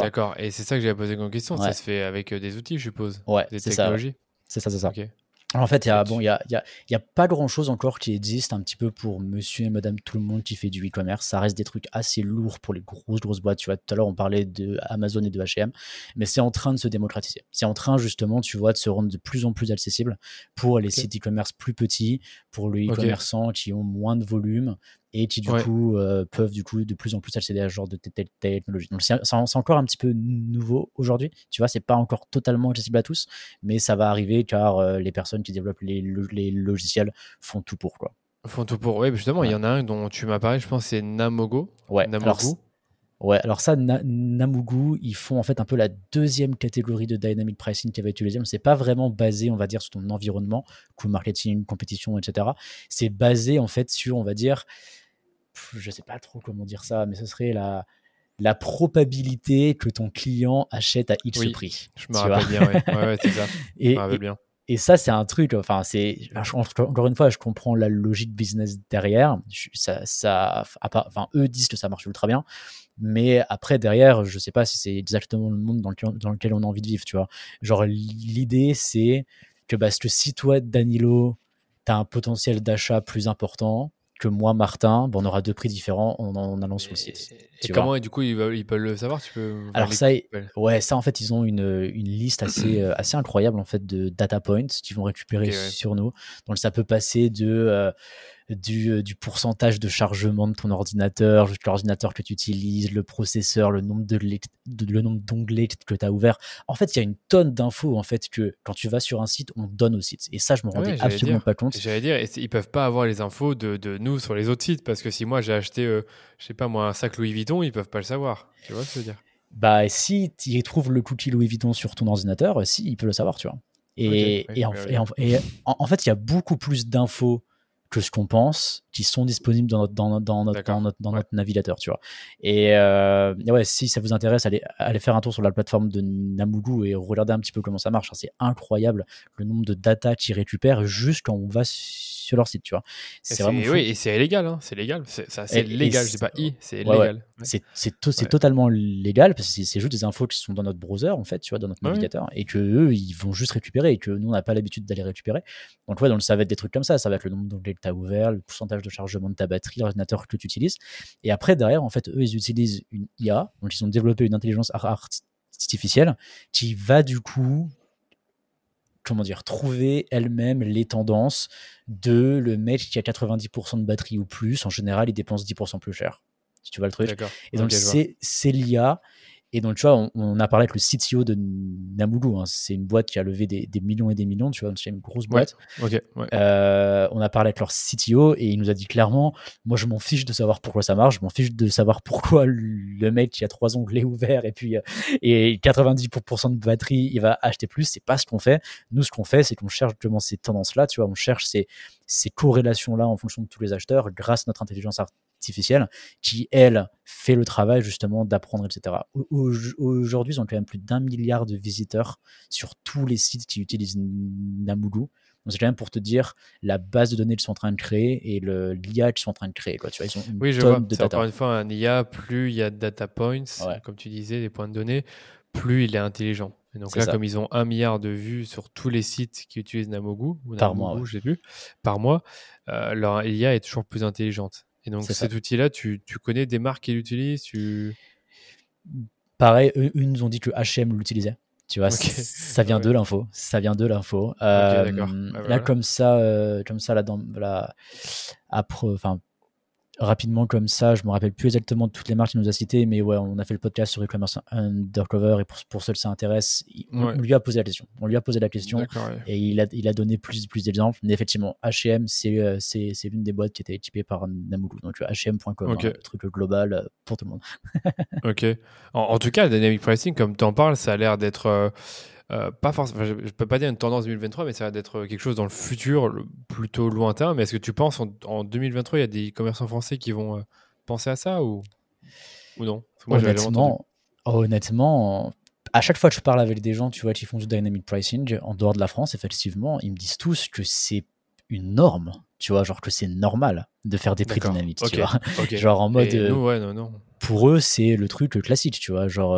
D'accord. Et c'est ça que j'avais posé comme question. Ça se fait avec euh, des outils, je suppose. Ouais, Des c'est ça. ouais. technologies. C'est ça, c'est ça. Ok. En fait, il y a, bon, y a, y a, il y a pas grand chose encore qui existe un petit peu pour monsieur et madame tout le monde qui fait du e-commerce. Ça reste des trucs assez lourds pour les grosses, grosses boîtes. Tu vois, tout à l'heure, on parlait de Amazon et de H&M, mais c'est en train de se démocratiser. C'est en train, justement, tu vois, de se rendre de plus en plus accessible pour les Ok. sites e-commerce plus petits, pour les e-commerçants qui ont moins de volume et qui, du Ouais. coup, euh, peuvent, du coup, de plus en plus accéder à ce genre de te- te- technologie. Donc, c'est encore un petit peu nouveau aujourd'hui. Tu vois, c'est pas encore totalement accessible à tous, mais ça va arriver car euh, les personnes qui développent les, lo- les logiciels font tout pour quoi. Font tout pour. Oui, justement, il y en a un dont tu m'as parlé, je pense, c'est Namogo. Ouais. Namogu. Alors, ouais. Alors ça, Na- Namugu, ils font en fait un peu la deuxième catégorie de dynamic pricing qui va être utilisée. Mais c'est pas vraiment basé, on va dire, sur ton environnement, coût marketing, compétition, etc. C'est basé en fait sur, on va dire, je sais pas trop comment dire ça, mais ce serait la la probabilité que ton client achète à X Oui, prix. Je me tu rappelle bien, ouais. Ouais, ouais, c'est ça. <laughs> Je Et, me rappelle et- bien. Et ça, c'est un truc, enfin, c'est, encore une fois, je comprends la logique business derrière. Je- Ça, ça, à part- enfin, eux disent que ça marche ultra bien. Mais après, derrière, je sais pas si c'est exactement le monde dans lequel, dans lequel on a envie de vivre, tu vois. Genre, l'idée, c'est que, parce que si toi, Danilo, t'as un potentiel d'achat plus important que moi, Martin, bon, on aura deux prix différents en, en allant sur le site. Et, comment, et du coup, ils, peuvent le savoir Tu peux. Alors ça, ouais. ouais, ça en fait, ils ont une, une liste assez, <clears throat> euh, assez incroyable en fait de data points qu'ils vont récupérer ouais. sur nous. Donc ça peut passer de euh, du, euh, du pourcentage de chargement de ton ordinateur, jusqu'à l'ordinateur que tu utilises, le processeur, le nombre de, le nombre d'onglets que tu as ouvert. En fait, il y a une tonne d'infos en fait que quand tu vas sur un site, on donne au site. Et ça, je me Ouais, rendais absolument dire. pas compte. J'allais dire, ils peuvent pas avoir les infos de, de nous sur les autres sites parce que si moi j'ai acheté, euh, je sais pas moi, un sac Louis Vuitton, ils peuvent pas le savoir. Tu vois ce que je veux dire? Bah, si tu trouves le cookie Louis Vuitton sur ton ordinateur, si, il peut le savoir, tu vois. Et, Ok, et, en, ouais, ouais, et en- et en- en fait, il y a beaucoup plus d'infos que ce qu'on pense qui sont disponibles dans notre, dans, notre- dans notre, dans notre, dans ouais. notre navigateur, tu vois. Et euh, et ouais, si ça vous intéresse, allez, allez faire un tour sur la plateforme de Namugu et regardez un petit peu comment ça marche. hein. C'est incroyable le nombre de data qu'ils récupèrent juste quand on va sur leur site, tu vois. C'est vraiment oui, et c'est illégal, hein, c'est légal. C'est légal, je c'est- pas i, c'est Ouais, légal. Ouais. C'est to- Ouais. totalement légal parce que c'est- juste des infos qui sont dans notre browser en fait, tu vois, dans notre navigateur et que eux ils vont juste récupérer et que nous on n'a pas l'habitude d'aller récupérer. Donc ouais, donc ça va être des trucs comme ça, ça va être le nombre d'onglets que tu as ouvert, le pourcentage de chargement de ta batterie, l'ordinateur que tu utilises. Et après derrière en fait eux ils utilisent une IA, donc ils ont développé une intelligence ar- artificielle qui va du coup comment dire, trouver elle-même les tendances de le mec qui a 90% de batterie ou plus, en général, il dépense 10% plus cher. Si tu vois le truc. Et donc, c'est l'IA. Et donc, tu vois, on, on a parlé avec le CTO de Namugu. hein. C'est une boîte qui a levé des, des millions et des millions. Tu vois, c'est une grosse boîte. Ouais. Euh, on a parlé avec leur CTO et il nous a dit clairement Moi, je m'en fiche de savoir pourquoi ça marche. Je m'en fiche de savoir pourquoi le mec qui a trois onglets ouverts et puis euh, et 90% de batterie, il va acheter plus. C'est pas ce qu'on fait. Nous, ce qu'on fait, c'est qu'on cherche justement ces tendances-là. Tu vois, on cherche ces, ces corrélations-là en fonction de tous les acheteurs grâce à notre intelligence artificielle qui, elle, fait le travail justement d'apprendre, etc. Au- au- Aujourd'hui, ils ont quand même plus d'un milliard de visiteurs sur tous les sites qui utilisent Namugu. Donc, c'est quand même pour te dire la base de données qu'ils sont en train de créer et l'IA qu'ils sont en train de créer. Quoi. Tu vois, ils ont une Oui, je vois. de C'est data. encore une fois un IA, plus il y a de data points, Ouais. comme tu disais, des points de données, plus il est intelligent. Et donc là, ça. comme ils ont un milliard de vues sur tous les sites qui utilisent Namogu, ou Par Namogu, mois, ouais. je sais plus, par mois, euh, leur IA est toujours plus intelligente. Et donc C'est ça. cet outil-là, tu, tu connais des marques qui l'utilisent tu... Pareil, eux, nous ont dit que H&M l'utilisait. Tu vois, Ok. c- ça vient Ouais. de l'info. Ça vient de l'info. Euh, d'accord. Ouais, Là, voilà. comme ça, euh, comme ça, là, dans la, après, enfin, rapidement comme ça, je me rappelle plus exactement de toutes les marques qu'il nous a citées, mais ouais, on a fait le podcast sur e-commerce undercover et pour, pour ceux que ça intéresse, on, lui a posé la question. On lui a posé la question et il a, il a donné plus, plus d'exemples. Mais effectivement, H&M, c'est, c'est, c'est l'une des boîtes qui était équipée par Namoulou. Donc H&M.com, hein, le truc global euh, pour tout le monde. <laughs> ok. En, tout cas, le dynamic pricing, comme tu en parles, ça a l'air d'être euh, euh, pas forcément, je, peux pas dire une tendance 2023, mais ça va d'être quelque chose dans le futur plutôt lointain. Mais est-ce que tu penses en, 2023, il y a des commerçants français qui vont euh, penser à ça ou, ou non? Honnêtement, honnêtement, à chaque fois que je parle avec des gens, tu vois, qui font du dynamic pricing en dehors de la France, effectivement, ils me disent tous que c'est une norme, tu vois, genre que c'est normal de faire des prix dynamiques, tu vois. <laughs> genre en mode. Euh, ouais, non, non. Pour eux, c'est le truc classique, tu vois. Genre,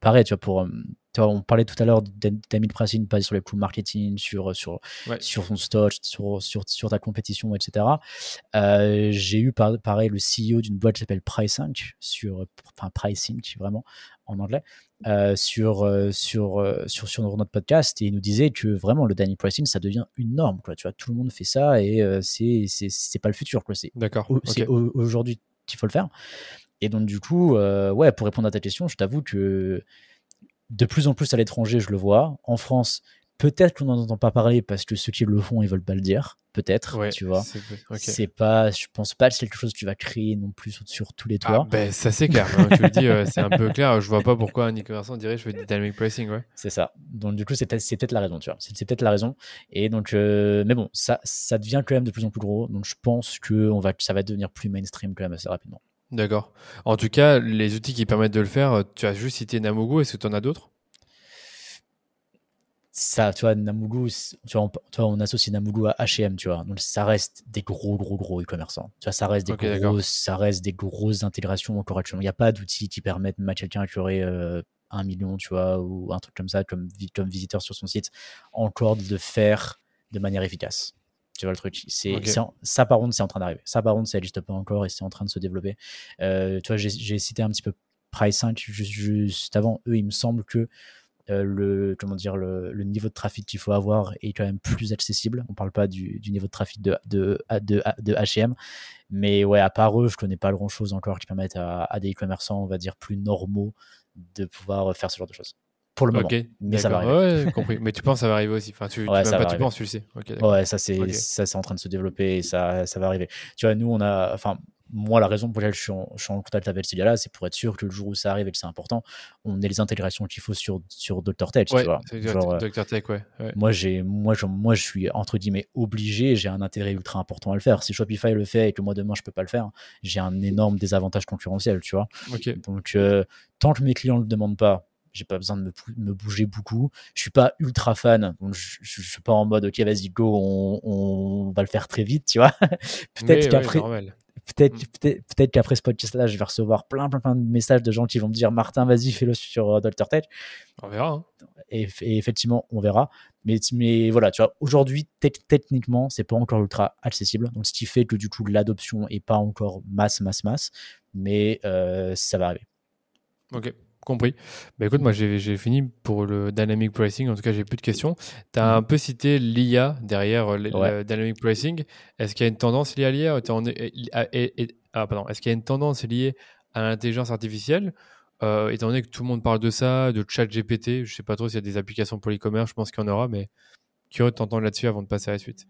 pareil, tu vois, pour on parlait tout à l'heure d'Amil Pricing basé sur les coûts marketing, sur, sur, sur son stock, sur, sur, sur ta compétition, etc. Euh, j'ai eu pareil le CEO d'une boîte qui s'appelle Pricing, sur, enfin Pricing vraiment en anglais, euh, sur, euh, sur, sur, sur notre podcast et il nous disait que vraiment le dynamic pricing ça devient une norme. Quoi, tu vois, tout le monde fait ça et c'est, c'est, pas le futur. Quoi, c'est, D'accord. C'est aujourd'hui qu'il faut le faire. Et donc, du coup, ouais, pour répondre à ta question, je t'avoue que de plus en plus à l'étranger, je le vois. En France, peut-être qu'on n'en entend pas parler parce que ceux qui le font, ils veulent pas le dire. Peut-être, tu vois. C'est pas, je pense pas que c'est quelque chose que tu vas créer non plus sur, tous les toits. Ah, ben, ça c'est clair. Hein, tu le dis, euh, c'est un peu clair. Je vois pas pourquoi un e-commerçant dirait je fais du dynamic pricing, ouais. C'est ça. Donc du coup, c'est peut-être la raison, tu vois. C'est peut-être la raison. Et donc, euh, mais bon, ça, ça devient quand même de plus en plus gros. Donc je pense que on va, ça va devenir plus mainstream quand même assez rapidement. D'accord. En tout cas, les outils qui permettent de le faire, tu as juste cité Namugo, est-ce que tu en as d'autres? Ça, tu vois, Namugu, tu vois, on, on associe Namugu à H&M, tu vois. Donc, ça reste des gros, gros, gros e-commerçants. Tu vois, ça reste des grosses, ça reste des grosses intégrations encore actuellement. Il n'y a pas d'outils qui permettent de quelqu'un euh, un million, tu vois, ou un truc comme ça, comme, comme visiteur sur son site, encore de le faire de manière efficace. Tu vois le truc, c'est ça par contre c'est en train d'arriver. Ça par contre ça n'existe pas encore et c'est en train de se développer. Euh, tu vois, j'ai cité un petit peu Price 5 juste, avant. Eux, il me semble que euh, le comment dire le, niveau de trafic qu'il faut avoir est quand même plus accessible. On parle pas du, niveau de trafic de de, de, de H&M, mais ouais à part eux, je connais pas grand chose encore qui permettent à, à des e-commerçants, on va dire plus normaux, de pouvoir faire ce genre de choses pour le moment. mais ça va arriver. Ouais, compris. mais tu penses que ça va arriver aussi. Enfin, tu, ouais, tu, pas, tu penses, tu le sais. ouais, ça c'est ça c'est en train de se développer et ça ça va arriver. Tu vois, nous on a, enfin moi la raison pour laquelle je suis en, je suis en contact avec là c'est pour être sûr que le jour où ça arrive et que c'est important, on ait les intégrations qu'il faut sur sur Dr Tech. Ouais, tu vois. Genre, Dr Tech, ouais. Moi j'ai moi je, moi je suis entre guillemets obligé, j'ai un intérêt ultra important à le faire. Si Shopify le fait et que moi demain je peux pas le faire, j'ai un énorme désavantage concurrentiel, tu vois. Donc euh, tant que mes clients le demandent pas j'ai pas besoin de me, bouger beaucoup. Je suis pas ultra fan, donc je, je, suis pas en mode ok vas-y go, on, on, va le faire très vite, tu vois. <laughs> peut-être qu'après, peut-être mm. peut-être qu'après ce podcast-là, je vais recevoir plein, plein, plein de messages de gens qui vont me dire Martin, vas-y, fais-le sur euh, Dr Tech. On verra. Hein. Et, effectivement, on verra. Mais, mais voilà, tu vois, aujourd'hui, techniquement, c'est pas encore ultra accessible. Donc, ce qui fait que du coup, l'adoption est pas encore masse, masse, masse. Mais euh, ça va arriver. Ok. Compris. Bah écoute, moi j'ai fini pour le dynamic pricing. En tout cas, j'ai plus de questions. Tu as un peu cité l'IA derrière euh, le, dynamic pricing. Est-ce qu'il y a une tendance liée à l'IA ah, pardon. Est-ce qu'il y a une tendance liée à l'intelligence artificielle? Euh, Étant donné que tout le monde parle de ça, de chat GPT, je sais pas trop s'il y a des applications pour l'e-commerce, je pense qu'il y en aura, mais curieux de t'entendre là-dessus avant de passer à la suite.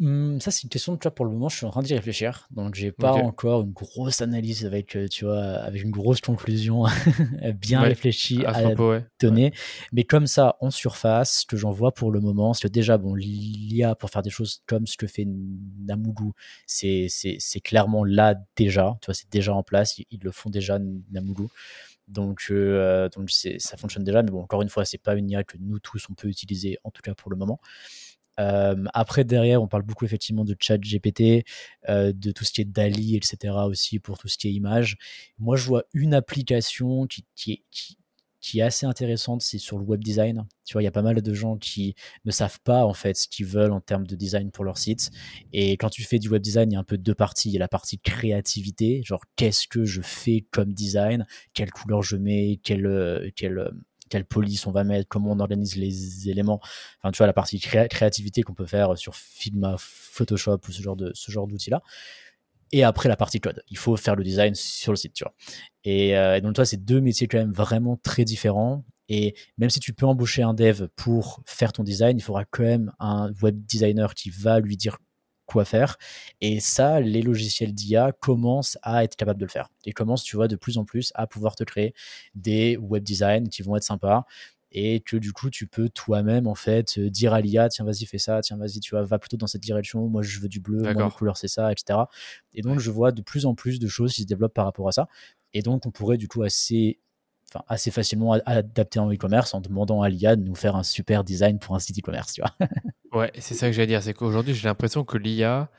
Mmh, ça, c'est une question, tu vois, pour le moment, je suis en train d'y réfléchir. Donc, j'ai pas encore une grosse analyse avec, euh, tu vois, avec une grosse conclusion <laughs> bien réfléchie à, donner. Mais comme ça, en surface, ce que j'en vois pour le moment, c'est que déjà, bon, l'IA pour faire des choses comme ce que fait Namugu, c'est, clairement là déjà. Tu vois, c'est déjà en place. Ils, le font déjà, Namugu. Donc, euh, donc ça fonctionne déjà. Mais bon, encore une fois, c'est pas une IA que nous tous, on peut utiliser, en tout cas pour le moment. Euh, après, derrière, on parle beaucoup effectivement de chat GPT, euh, de tout ce qui est DALI, etc. aussi pour tout ce qui est image. Moi, je vois une application qui, qui, est, qui, est assez intéressante, c'est sur le web design. Tu vois, il y a pas mal de gens qui ne savent pas en fait ce qu'ils veulent en termes de design pour leur site. Et quand tu fais du web design, il y a un peu deux parties. Il y a la partie créativité, genre qu'est-ce que je fais comme design, quelle couleur je mets, quelle, euh, quelle quelle police on va mettre, comment on organise les éléments. Enfin, tu vois, la partie créativité qu'on peut faire sur Figma, Photoshop ou ce genre de ce genre d'outils-là. et après la partie code. Il faut faire le design sur le site, tu vois. Et, euh, donc, toi, c'est deux métiers quand même vraiment très différents. Et même si tu peux embaucher un dev pour faire ton design, il faudra quand même un web designer qui va lui dire quoi faire. Et ça, les logiciels d'IA commencent à être capables de le faire. Ils commencent, tu vois, de plus en plus à pouvoir te créer des web designs qui vont être sympas et que du coup tu peux toi-même en fait euh, dire à l'IA tiens vas-y fais ça tiens vas-y tu vois va plutôt dans cette direction moi je veux du bleu moi la couleur c'est ça etc et donc je vois de plus en plus de choses qui se développent par rapport à ça et donc on pourrait du coup assez Enfin, assez facilement adapter en e-commerce en demandant à l'IA de nous faire un super design pour un site e-commerce, <laughs> ouais, c'est ça que j'allais dire, c'est qu'aujourd'hui j'ai l'impression que l'IA,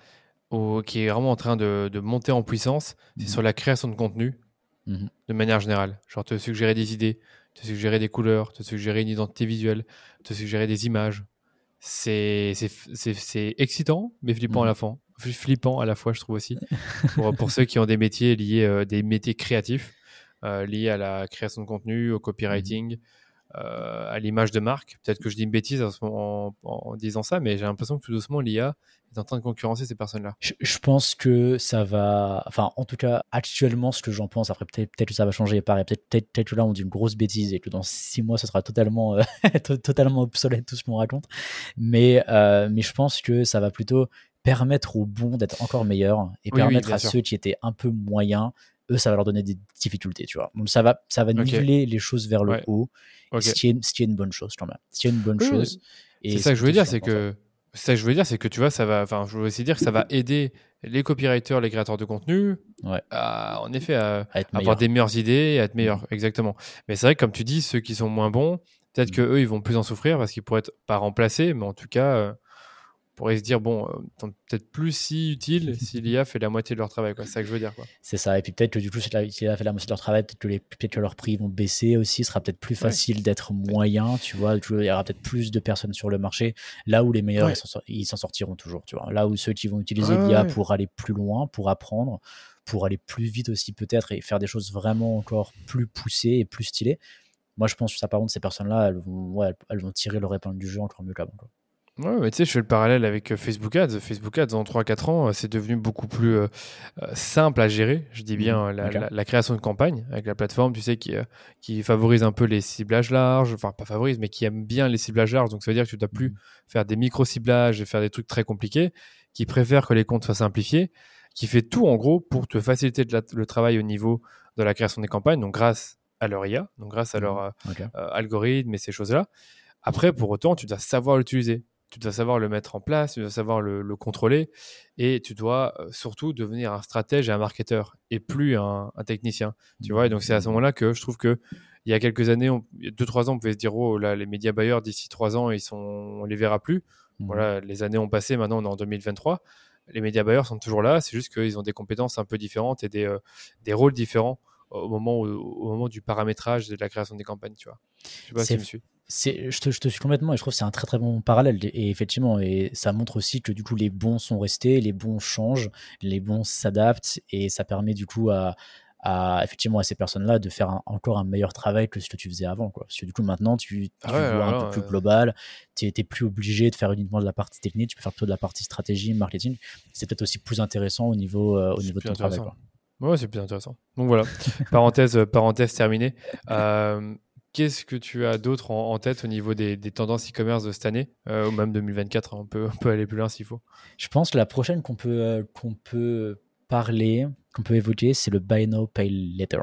qui est vraiment en train de, monter en puissance, c'est mmh sur la création de contenu mmh de manière générale. Genre te suggérer des idées, te suggérer des couleurs, te suggérer une identité visuelle, te suggérer des images. C'est excitant, mais flippant à la fois. Flippant à la fois, je trouve aussi. pour, ceux qui ont des métiers liés, euh, des métiers créatifs, euh, liés à la création de contenu, au copywriting, euh, à l'image de marque. Peut-être que je dis une bêtise en, en disant ça, mais j'ai l'impression que tout doucement, l'IA en train de concurrencer ces personnes-là je, pense que ça va. Enfin, en tout cas, actuellement, ce que j'en pense, après peut-être peut que ça va changer, pareil, peut-être peut que là on dit une grosse bêtise et que dans six mois ce sera totalement, euh, <laughs> totalement obsolète tout ce qu'on raconte. Mais, euh, mais je pense que ça va plutôt permettre aux bons d'être encore meilleurs et permettre à ceux qui étaient un peu moyens eux, ça va leur donner des difficultés, tu vois. Donc ça va, ça va niveler les choses vers le haut, ce, qui est, ce, qui est, une bonne chose quand même. Ce qui est une bonne chose. C'est ça que je veux dire, c'est que ça que je veux dire, c'est que tu vois, ça va. Enfin, je veux aussi dire que ça va <clears throat> aider les copywriters, les créateurs de contenu, à, en effet, à, avoir des meilleures idées, et à être meilleurs. Mm. Exactement. Mais c'est vrai que, comme tu dis, ceux qui sont moins bons, peut-être mm. que eux, ils vont plus en souffrir parce qu'ils pourraient être pas remplacés, mais en tout cas, pourrait se dire bon, euh, peut-être plus si utile <laughs> si l'IA fait la moitié de leur travail. C'est ça que je veux dire. C'est ça. Et puis peut-être que du coup, si l'IA fait la moitié de leur travail, peut-être que, peut que leurs prix vont baisser aussi. Ce sera peut-être plus facile d'être moyen. Tu vois, il y aura peut-être plus de personnes sur le marché. Là où les meilleurs, ils s'en sortiront toujours. Tu vois. Là où ceux qui vont utiliser l'IA pour aller plus loin, pour apprendre, pour aller plus vite aussi peut-être et faire des choses vraiment encore plus poussées et plus stylées. Moi, je pense que ça, par contre, ces personnes-là, elles vont, elles vont tirer leur épingle du jeu encore mieux qu'avant. Ouais, mais tu sais, je fais le parallèle avec euh, Facebook Ads. Facebook Ads, en 3-4 ans, euh, c'est devenu beaucoup plus euh, simple à gérer. Je dis bien mmh, la, création de campagne avec la plateforme, tu sais, qui, qui favorise un peu les ciblages larges. Enfin, pas favorise, mais qui aime bien les ciblages larges. Donc, ça veut dire que tu ne dois plus mmh. faire des micro-ciblages et faire des trucs très compliqués, qui préfère que les comptes soient simplifiés, qui fait tout, en gros, pour te faciliter le travail au niveau de la création des campagnes, donc grâce à leur IA, donc grâce à mmh, leur algorithme et ces choses-là. Après, pour autant, tu dois savoir l'utiliser tu dois savoir le mettre en place, tu dois savoir le, contrôler et tu dois euh, surtout devenir un stratège et un marketeur et plus un, technicien. Tu vois, et donc c'est à ce moment-là que je trouve que il y a quelques années, il y a deux trois ans, on pouvait se dire oh là les médias bailleurs d'ici trois ans ils sont, on les verra plus. Mmh. Voilà, les années ont passé, maintenant on est en 2023. Les médias bailleurs sont toujours là, c'est juste qu'ils ont des compétences un peu différentes et des, euh, des rôles différents au moment, au moment du paramétrage de la création des campagnes, tu vois? Je sais pas si tu me suis je te, je te suis complètement et je trouve que c'est un très très bon parallèle et effectivement et ça montre aussi que du coup les bons sont restés les bons changent les bons s'adaptent et ça permet du coup à, à effectivement à ces personnes-là de faire encore un meilleur travail que ce que tu faisais avant quoi parce que du coup maintenant tu, ah vois un peu plus global tu n'es plus obligé de faire uniquement de la partie technique tu peux faire plutôt de la partie stratégie marketing c'est peut-être aussi plus intéressant au niveau euh, au niveau de ton travail quoi. Ouais, c'est plus intéressant. Donc voilà, <laughs> parenthèse, parenthèse terminée. Euh, Qu'est-ce que tu as d'autre en, tête au niveau des, tendances e-commerce de cette année, euh, ou même 2024 hein, on peut, on peut aller plus loin s'il faut. Je pense que la prochaine qu'on peut, euh, qu'on peut parler, qu'on peut évoquer, c'est le Buy Now Pay Later.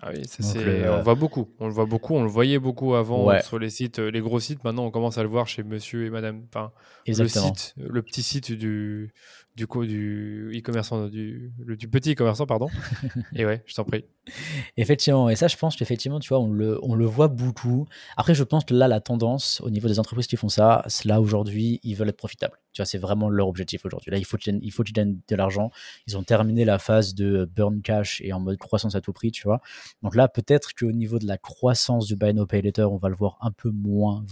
Ah oui, ça c'est, on le voit beaucoup. On le voit beaucoup. On le voyait beaucoup avant sur les sites, les gros sites. Maintenant, on commence à le voir chez Monsieur et Madame. Enfin, le site, le petit site du du coup du e-commerçant du, du petit e-commerçant pardon. <laughs> Et ouais je t'en prie. Effectivement et ça je pense qu'effectivement tu vois on le, on le voit beaucoup. Après je pense que là la tendance au niveau des entreprises qui font ça c'est là aujourd'hui ils veulent être profitables. Tu vois c'est vraiment leur objectif aujourd'hui. Là il faut qu'ils il faut qu'ils gagnent de l'argent. Ils ont terminé la phase de burn cash et en mode croissance à tout prix tu vois. Donc là peut-être qu'au niveau de la croissance du buy no pay later on va le voir un peu moins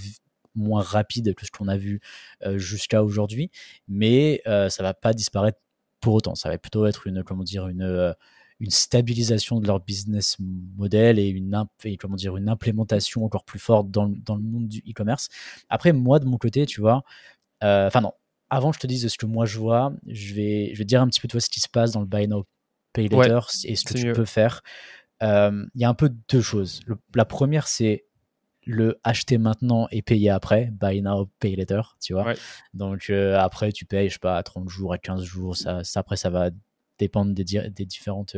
moins rapide que ce qu'on a vu jusqu'à aujourd'hui, mais ça va pas disparaître pour autant. Ça va plutôt être une, comment dire, une, une stabilisation de leur business model et une, comment dire, une implémentation encore plus forte dans, dans le monde du e-commerce. Après, moi, de mon côté, tu vois, enfin non, avant que je te dise ce que moi je vois, je vais, je vais dire un petit peu toi ce qui se passe dans le Buy Now Pay Later et ce que tu peux faire. Il y a un peu deux choses. la première, c'est le acheter maintenant et payer après, buy now, pay later, tu vois. Donc après, tu payes, je sais pas, à 30 jours, à 15 jours, ça, après, ça va dépendre des, des différentes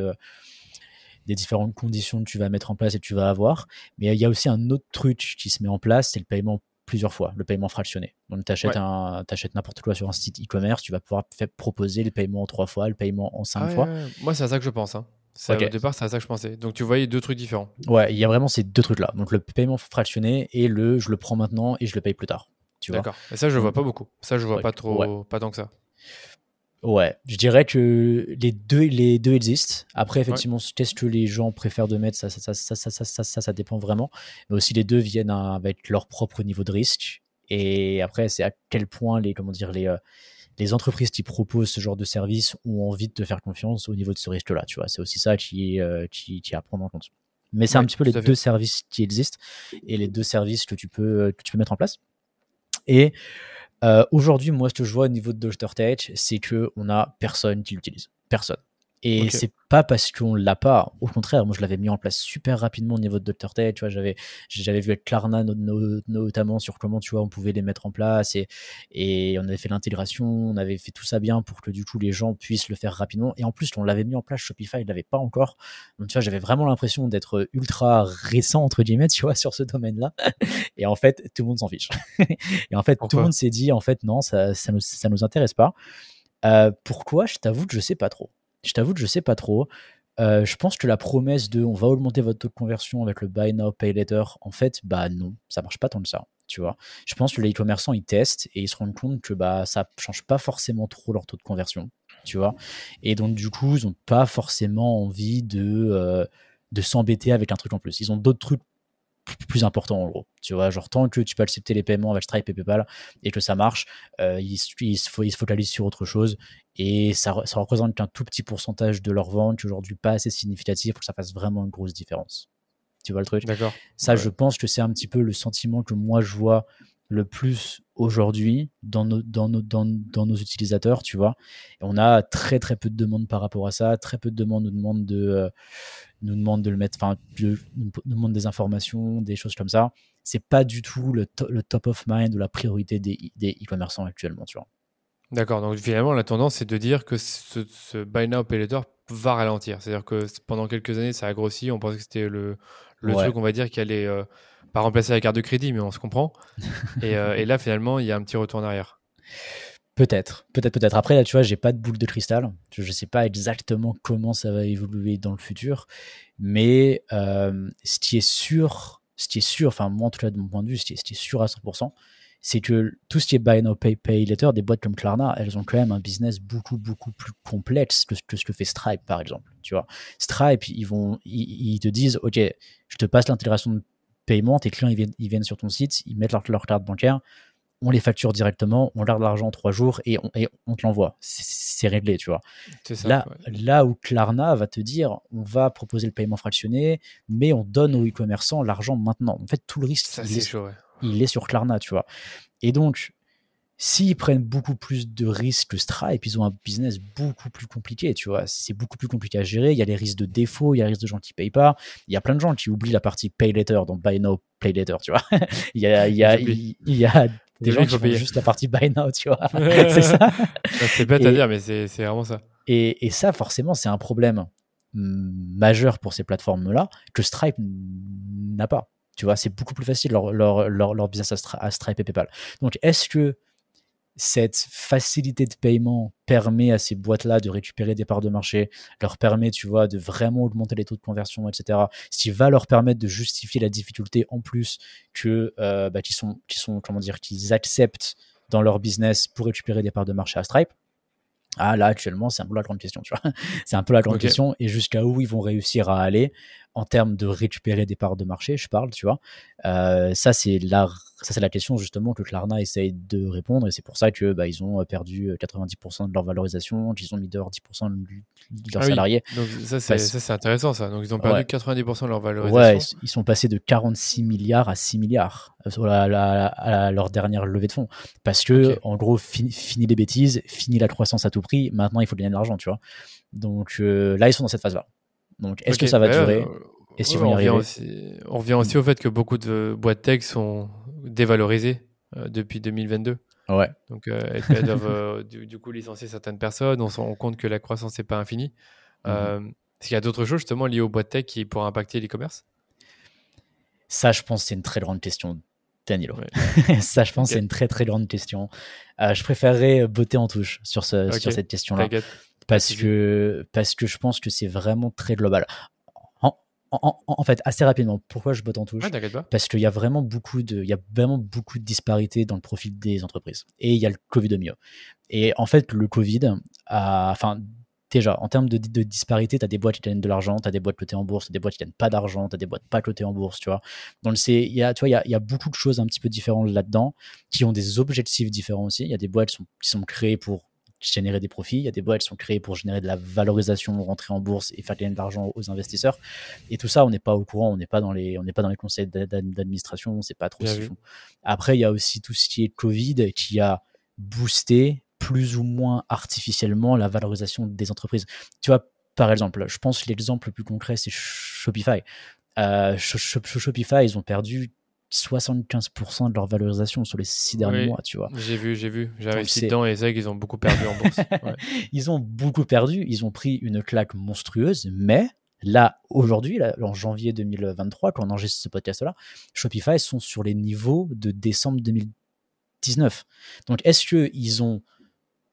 des différentes conditions que tu vas mettre en place et que tu vas avoir. Mais il y a aussi un autre truc qui se met en place, c'est le paiement plusieurs fois, le paiement fractionné. Donc tu achètes, n'importe quoi sur un site e-commerce, tu vas pouvoir proposer le paiement en trois fois, le paiement en cinq ah fois. Moi, c'est à ça que je pense. Hein. Au départ, c'est à ça que je pensais. Donc tu voyais deux trucs différents. Ouais, il y a vraiment ces deux trucs-là. Donc le paiement fractionné et le je le prends maintenant et je le paye plus tard. D'accord. Et ça, je vois pas beaucoup. Ça, je vois pas trop, pas tant que ça. Ouais, je dirais que les deux, les deux existent. Après, effectivement, qu'est-ce que les gens préfèrent de mettre, ça ça ça, ça, ça, ça, ça, dépend vraiment. Mais aussi, les deux viennent avec leur propre niveau de risque. Et après, c'est à quel point les, comment dire, les, euh, les entreprises qui proposent ce genre de service ont envie de te faire confiance au niveau de ce risque-là. Tu vois, c'est aussi ça qui, euh, qui, qui, est à prendre en compte. Mais c'est un petit peu les deux services qui existent et les deux services que tu peux, que tu peux mettre en place. Et euh, aujourd'hui, moi, ce que je vois au niveau de Dr. Tech, c'est qu'on a personne qui l'utilise. Personne. Et c'est pas parce qu'on l'a pas. Au contraire, moi je l'avais mis en place super rapidement au niveau de Dr. Ted. Tu vois, j'avais, j'avais vu avec Klarna notamment sur comment tu vois on pouvait les mettre en place et, et on avait fait l'intégration, on avait fait tout ça bien pour que du coup les gens puissent le faire rapidement. Et en plus, on l'avait mis en place. Shopify, il l'avait pas encore. Donc tu vois, j'avais vraiment l'impression d'être ultra récent entre guillemets, tu vois, <laughs> sur ce domaine-là. Et en fait, tout le monde s'en fiche. <laughs> et en fait, tout le monde s'est dit en fait non, ça, ça nous, ça nous intéresse pas. Euh, pourquoi? Je t'avoue que je sais pas trop. Je t'avoue que je sais pas trop. Euh, je pense que la promesse de on va augmenter votre taux de conversion avec le buy now, pay later, en fait, bah non, ça marche pas tant que ça. Tu vois, je pense que les e-commerçants ils testent et ils se rendent compte que bah ça change pas forcément trop leur taux de conversion, tu vois. Et donc du coup, ils ont pas forcément envie de euh, de s'embêter avec un truc en plus. Ils ont d'autres trucs plus important en gros. Tu vois, genre tant que tu peux accepter les paiements avec Stripe et PayPal et que ça marche, euh, ils, ils, se, focalisent sur autre chose et ça, ça représente qu'un tout petit pourcentage de leur vente, aujourd'hui pas assez significatif pour que ça fasse vraiment une grosse différence. Tu vois le truc? D'accord. Ça, je pense que c'est un petit peu le sentiment que moi je vois le plus aujourd'hui dans nos, dans, nos, dans, dans, nos utilisateurs, tu vois? Et on a très très peu de demandes par rapport à ça, très peu de demandes nous demandent de, euh, nous demandent de le mettre, enfin, nous demandent des informations, des choses comme ça. C'est pas du tout le, le, top of mind ou la priorité des e-commerçants actuellement, tu vois. D'accord, donc finalement la tendance c'est de dire que ce, ce buy now pay later va ralentir. C'est-à-dire que pendant quelques années ça a grossi, on pensait que c'était le, le truc on va dire qui allait euh, pas remplacer la carte de crédit, mais on se comprend. <laughs> et, euh, et, là finalement il y a un petit retour en arrière. Peut-être, peut-être, peut-être. Après, là, tu vois, j'ai pas de boule de cristal. Je ne sais pas exactement comment ça va évoluer dans le futur. Mais euh, ce qui est sûr, ce qui est sûr, enfin, moi, en tout cas, de mon point de vue, ce qui est, sûr à 100%, c'est que tout ce qui est buy now, pay, pay later, des boîtes comme Klarna, elles ont quand même un business beaucoup, beaucoup plus complexe que, ce que fait Stripe, par exemple. Tu vois, Stripe, ils, vont, ils, te disent, OK, je te passe l'intégration de paiement, tes clients, ils viennent, ils viennent sur ton site, ils mettent leur, leur carte bancaire on les facture directement, on garde l'argent trois jours et on, on te l'envoie. C'est réglé, tu vois. là, là où Klarna va te dire, on va proposer le paiement fractionné, mais on donne aux e-commerçants l'argent maintenant. En fait, tout le risque, il, est, il, est, sur Klarna, tu vois. Et donc, s'ils prennent beaucoup plus de risques que Stripe, ils ont un business beaucoup plus compliqué, tu vois. C'est beaucoup plus compliqué à gérer. Il y a les risques de défaut, il y a les risques de gens qui payent pas. Il y a plein de gens qui oublient la partie pay later, donc buy now, pay later, tu vois. <laughs> il y a, il y a, il y a des gens qui font juste la partie buy now, tu vois. <laughs> c'est ça. c'est bête à dire, mais c'est vraiment ça. Et, et ça, forcément, c'est un problème majeur pour ces plateformes-là que Stripe n'a pas. Tu vois, c'est beaucoup plus facile leur, leur, leur, leur business à, Stripe et PayPal. Donc, est-ce que cette facilité de paiement permet à ces boîtes-là de récupérer des parts de marché, leur permet, tu vois, de vraiment augmenter les taux de conversion, etc. Ce qui va leur permettre de justifier la difficulté en plus que, euh, bah, qu'ils sont, qui sont, comment dire, qu'ils acceptent dans leur business pour récupérer des parts de marché à Stripe? Ah là actuellement c'est un peu la grande question tu vois <laughs> c'est un peu la grande question et jusqu'à où ils vont réussir à aller en termes de récupérer des parts de marché, je parle, tu vois. Euh, ça, c'est la, ça, c'est la question justement que Klarna essaye de répondre et c'est pour ça que bah, ils ont perdu 90% de leur valorisation, qu'ils ont mis dehors 10% de leurs ah salariés. Donc ça, c'est, ça, c'est intéressant ça. Donc ils ont perdu 90% de leur valorisation. Ouais, ils sont passés de 46 milliards à 6 milliards euh, la, leur dernière levée de fonds parce que en gros, fini les bêtises, fini la croissance à tout prix. Maintenant, il faut gagner de l'argent, tu vois. Donc euh, là, ils sont dans cette phase-là. Donc, est-ce que ça va bah, durer euh, on, revient aussi, on revient aussi au fait que beaucoup de boîtes tech sont dévalorisées euh, depuis 2022. Ouais. Donc, elles <laughs> doivent du, coup licencier certaines personnes. On se rend compte que la croissance n'est pas infinie. Mhm. Est-ce qu'il y a d'autres choses justement liées aux boîtes tech qui pourraient impacter l'e-commerce? Ça, je pense, c'est une très grande question. Danilo. <laughs> ça, je pense, c'est une très très grande question. je préférerais botter en touche sur, ce, sur cette question-là parce que, parce que je pense que c'est vraiment très global. En, en, fait, assez rapidement, pourquoi je botte en touche Parce qu'il y a vraiment beaucoup de, il y a vraiment beaucoup de disparités dans le profil des entreprises. Et il y a le Covid au milieu. Et en fait, le Covid a, enfin, déjà, en termes de, de disparité, tu as des boîtes qui gagnent de l'argent, tu as des boîtes cotées en bourse, tu as des boîtes qui gagnent pas d'argent, tu as des boîtes pas cotées en bourse, tu vois. Donc, c'est, il y a, tu vois, il y a, y a, beaucoup de choses un petit peu différentes là-dedans, qui ont des objectifs différents aussi. Il y a des boîtes qui sont, qui sont créées pour générer des profits. Il y a des boîtes qui sont créées pour générer de la valorisation, rentrer en bourse et faire gagner de l'argent aux investisseurs. Et tout ça, on n'est pas au courant, on n'est pas dans les, on n'est pas dans les conseils d'administration, on ne sait pas trop ce qu'ils font. Après, il y a aussi tout ce qui est Covid qui a boosté plus ou moins artificiellement la valorisation des entreprises. Tu vois, par exemple, je pense que l'exemple le plus concret, c'est Shopify. Euh, Shopify, ils ont perdu 75% de leur valorisation sur les six derniers mois, tu vois. J'ai vu, j'ai vu. J'ai investi dedans et c'est qu'ils ont beaucoup perdu en bourse. <laughs> ils ont beaucoup perdu. Ils ont pris une claque monstrueuse, mais là, aujourd'hui, en janvier 2023, quand on enregistre ce podcast-là, Shopify sont sur les niveaux de décembre 2019. Donc, est-ce qu'ils ont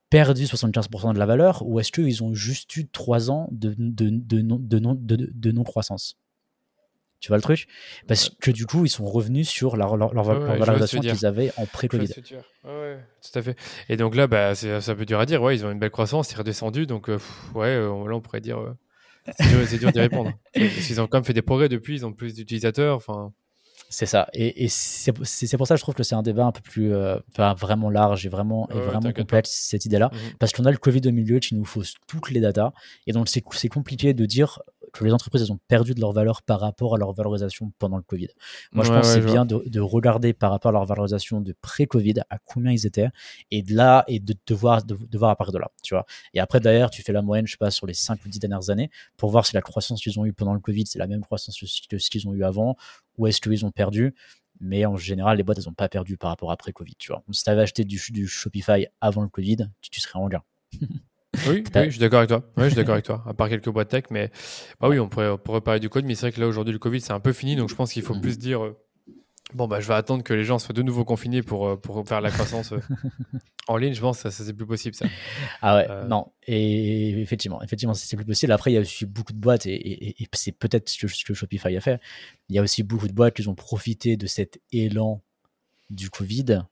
perdu 75% de la valeur ou est-ce qu'ils ont juste eu 3 ans de, de, de, de, de non-croissance? Tu vois le truc? Parce que du coup, ils sont revenus sur leur, leur, valorisation qu'ils avaient en pré-Covid. Ouais, tout à fait. Et donc là, bah, c'est un peu dur à dire. Ouais, ils ont une belle croissance, c'est redescendu. Donc, euh, ouais, euh, là, on pourrait dire. Euh, c'est dur, d'y répondre. <laughs> ils ont quand même fait des progrès depuis, ils ont plus d'utilisateurs. Enfin. C'est ça. Et, et c'est pour ça que je trouve que c'est un débat un peu plus vraiment large et vraiment, et vraiment complexe, cette idée-là. Mhm. Parce qu'on a le Covid au milieu qui nous fausse toutes les datas. Et donc, c'est compliqué de dire que les entreprises elles ont perdu de leur valeur par rapport à leur valorisation pendant le Covid. Moi, je pense que c'est bien de, regarder par rapport à leur valorisation de pré-Covid à combien ils étaient et de là et de, de voir de, voir à partir de là, tu vois. Et après d'ailleurs, tu fais la moyenne, je sais pas, sur les 5 ou 10 dernières années pour voir si la croissance qu'ils ont eu pendant le Covid, c'est la même croissance que ce qu'ils ont eu avant ou est-ce qu'ils ont perdu. Mais en général, les boîtes, elles n'ont pas perdu par rapport à après-Covid, tu vois. si tu avais acheté du, du Shopify avant le Covid, tu, tu serais en gain. <laughs> Oui, oui, je suis d'accord avec toi. Oui, je suis d'accord avec toi. À part quelques boîtes tech, mais bah oui, on pourrait, on pourrait parler du code, mais c'est vrai que là aujourd'hui le Covid c'est un peu fini, donc je pense qu'il faut plus dire euh, bon bah je vais attendre que les gens soient de nouveau confinés pour, euh, pour faire la croissance euh, <laughs> en ligne. Je pense que ça, c'est plus possible ça. Ah ouais, non. Et effectivement, effectivement, c'est plus possible. Après, il y a aussi beaucoup de boîtes et, et, c'est peut-être ce que, ce que Shopify a fait. Il y a aussi beaucoup de boîtes qui ont profité de cet élan du Covid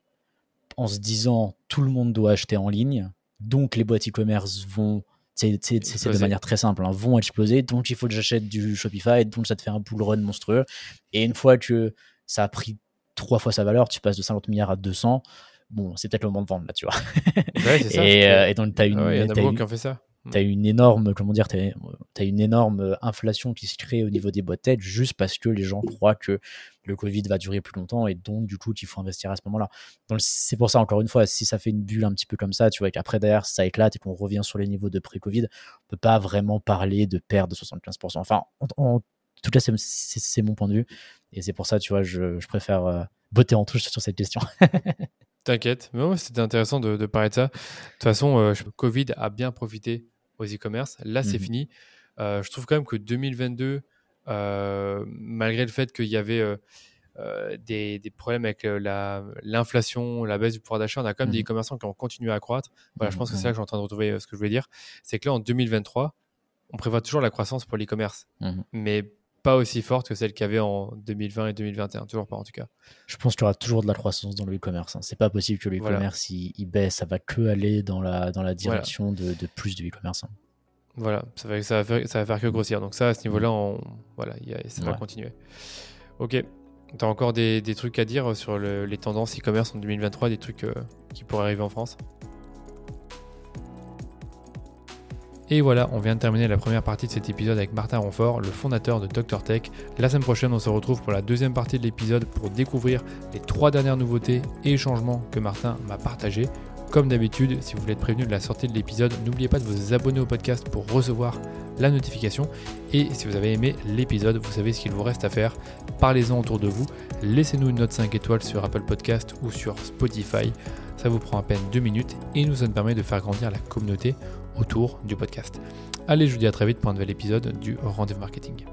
en se disant tout le monde doit acheter en ligne donc les boîtes e-commerce vont c'est de manière très simple, hein, vont exploser. Donc il faut que j'achète du Shopify, donc ça te fait un bull run monstrueux. Et une fois que ça a pris trois fois sa valeur, tu passes de 50 milliards à 200. Bon, c'est peut-être le moment de vendre là, tu vois. <laughs> et, euh, et, donc tu as une. Ah y a qui ont fait ça tu as une énorme, comment dire, as, une énorme inflation qui se crée au niveau des boîtes têtes juste parce que les gens croient que le Covid va durer plus longtemps et donc du coup il faut investir à ce moment-là. Donc c'est pour ça encore une fois, si ça fait une bulle un petit peu comme ça, tu vois qu'après derrière ça éclate et qu'on revient sur les niveaux de pré-Covid, on peut pas vraiment parler de perte de 75%. Enfin, en, tout cas c'est mon point de vue et c'est pour ça, tu vois, je, je préfère euh, botter en touche sur cette question. <laughs> T'inquiète, mais c'était intéressant de, parler de ça. De toute façon, euh, Covid a bien profité aux e-commerce. Là, c'est mmh fini. Euh, je trouve quand même que 2022, euh, malgré le fait qu'il y avait euh, des, des, problèmes avec l'inflation, la, baisse du pouvoir d'achat, on a quand même des mmh e-commerçants qui ont continué à croître. Voilà, je pense que c'est là que j'ai en train de retrouver ce que je voulais dire. C'est que là, en 2023, on prévoit toujours la croissance pour l'e-commerce, mmh mais pas aussi forte que celle qu'il y avait en 2020 et 2021, toujours pas en tout cas. Je pense qu'il y aura toujours de la croissance dans le e-commerce. Hein. C'est pas possible que le e-commerce il, baisse, ça va que aller dans la, dans la direction de, de, plus de e-commerce. Hein. Voilà, ça va, ça, va faire, ça va faire que grossir. Donc ça, à ce niveau-là, on, voilà, y a, ça va continuer. Ok. Tu as encore des, des trucs à dire sur le- les tendances e-commerce en 2023, des trucs euh, qui pourraient arriver en France? Et voilà, on vient de terminer la première partie de cet épisode avec Martin Ronfort, le fondateur de Dr Tech. La semaine prochaine, on se retrouve pour la deuxième partie de l'épisode pour découvrir les trois dernières nouveautés et changements que Martin m'a partagés. Comme d'habitude, si vous voulez être prévenu de la sortie de l'épisode, n'oubliez pas de vous abonner au podcast pour recevoir la notification. Et si vous avez aimé l'épisode, vous savez ce qu'il vous reste à faire. Parlez-en autour de vous. Laissez-nous une note 5 étoiles sur Apple Podcast ou sur Spotify. Ça vous prend à peine 2 minutes et nous, ça nous permet de faire grandir la communauté autour du podcast. Allez, je vous dis à très vite pour un nouvel épisode du Rendez-vous Marketing.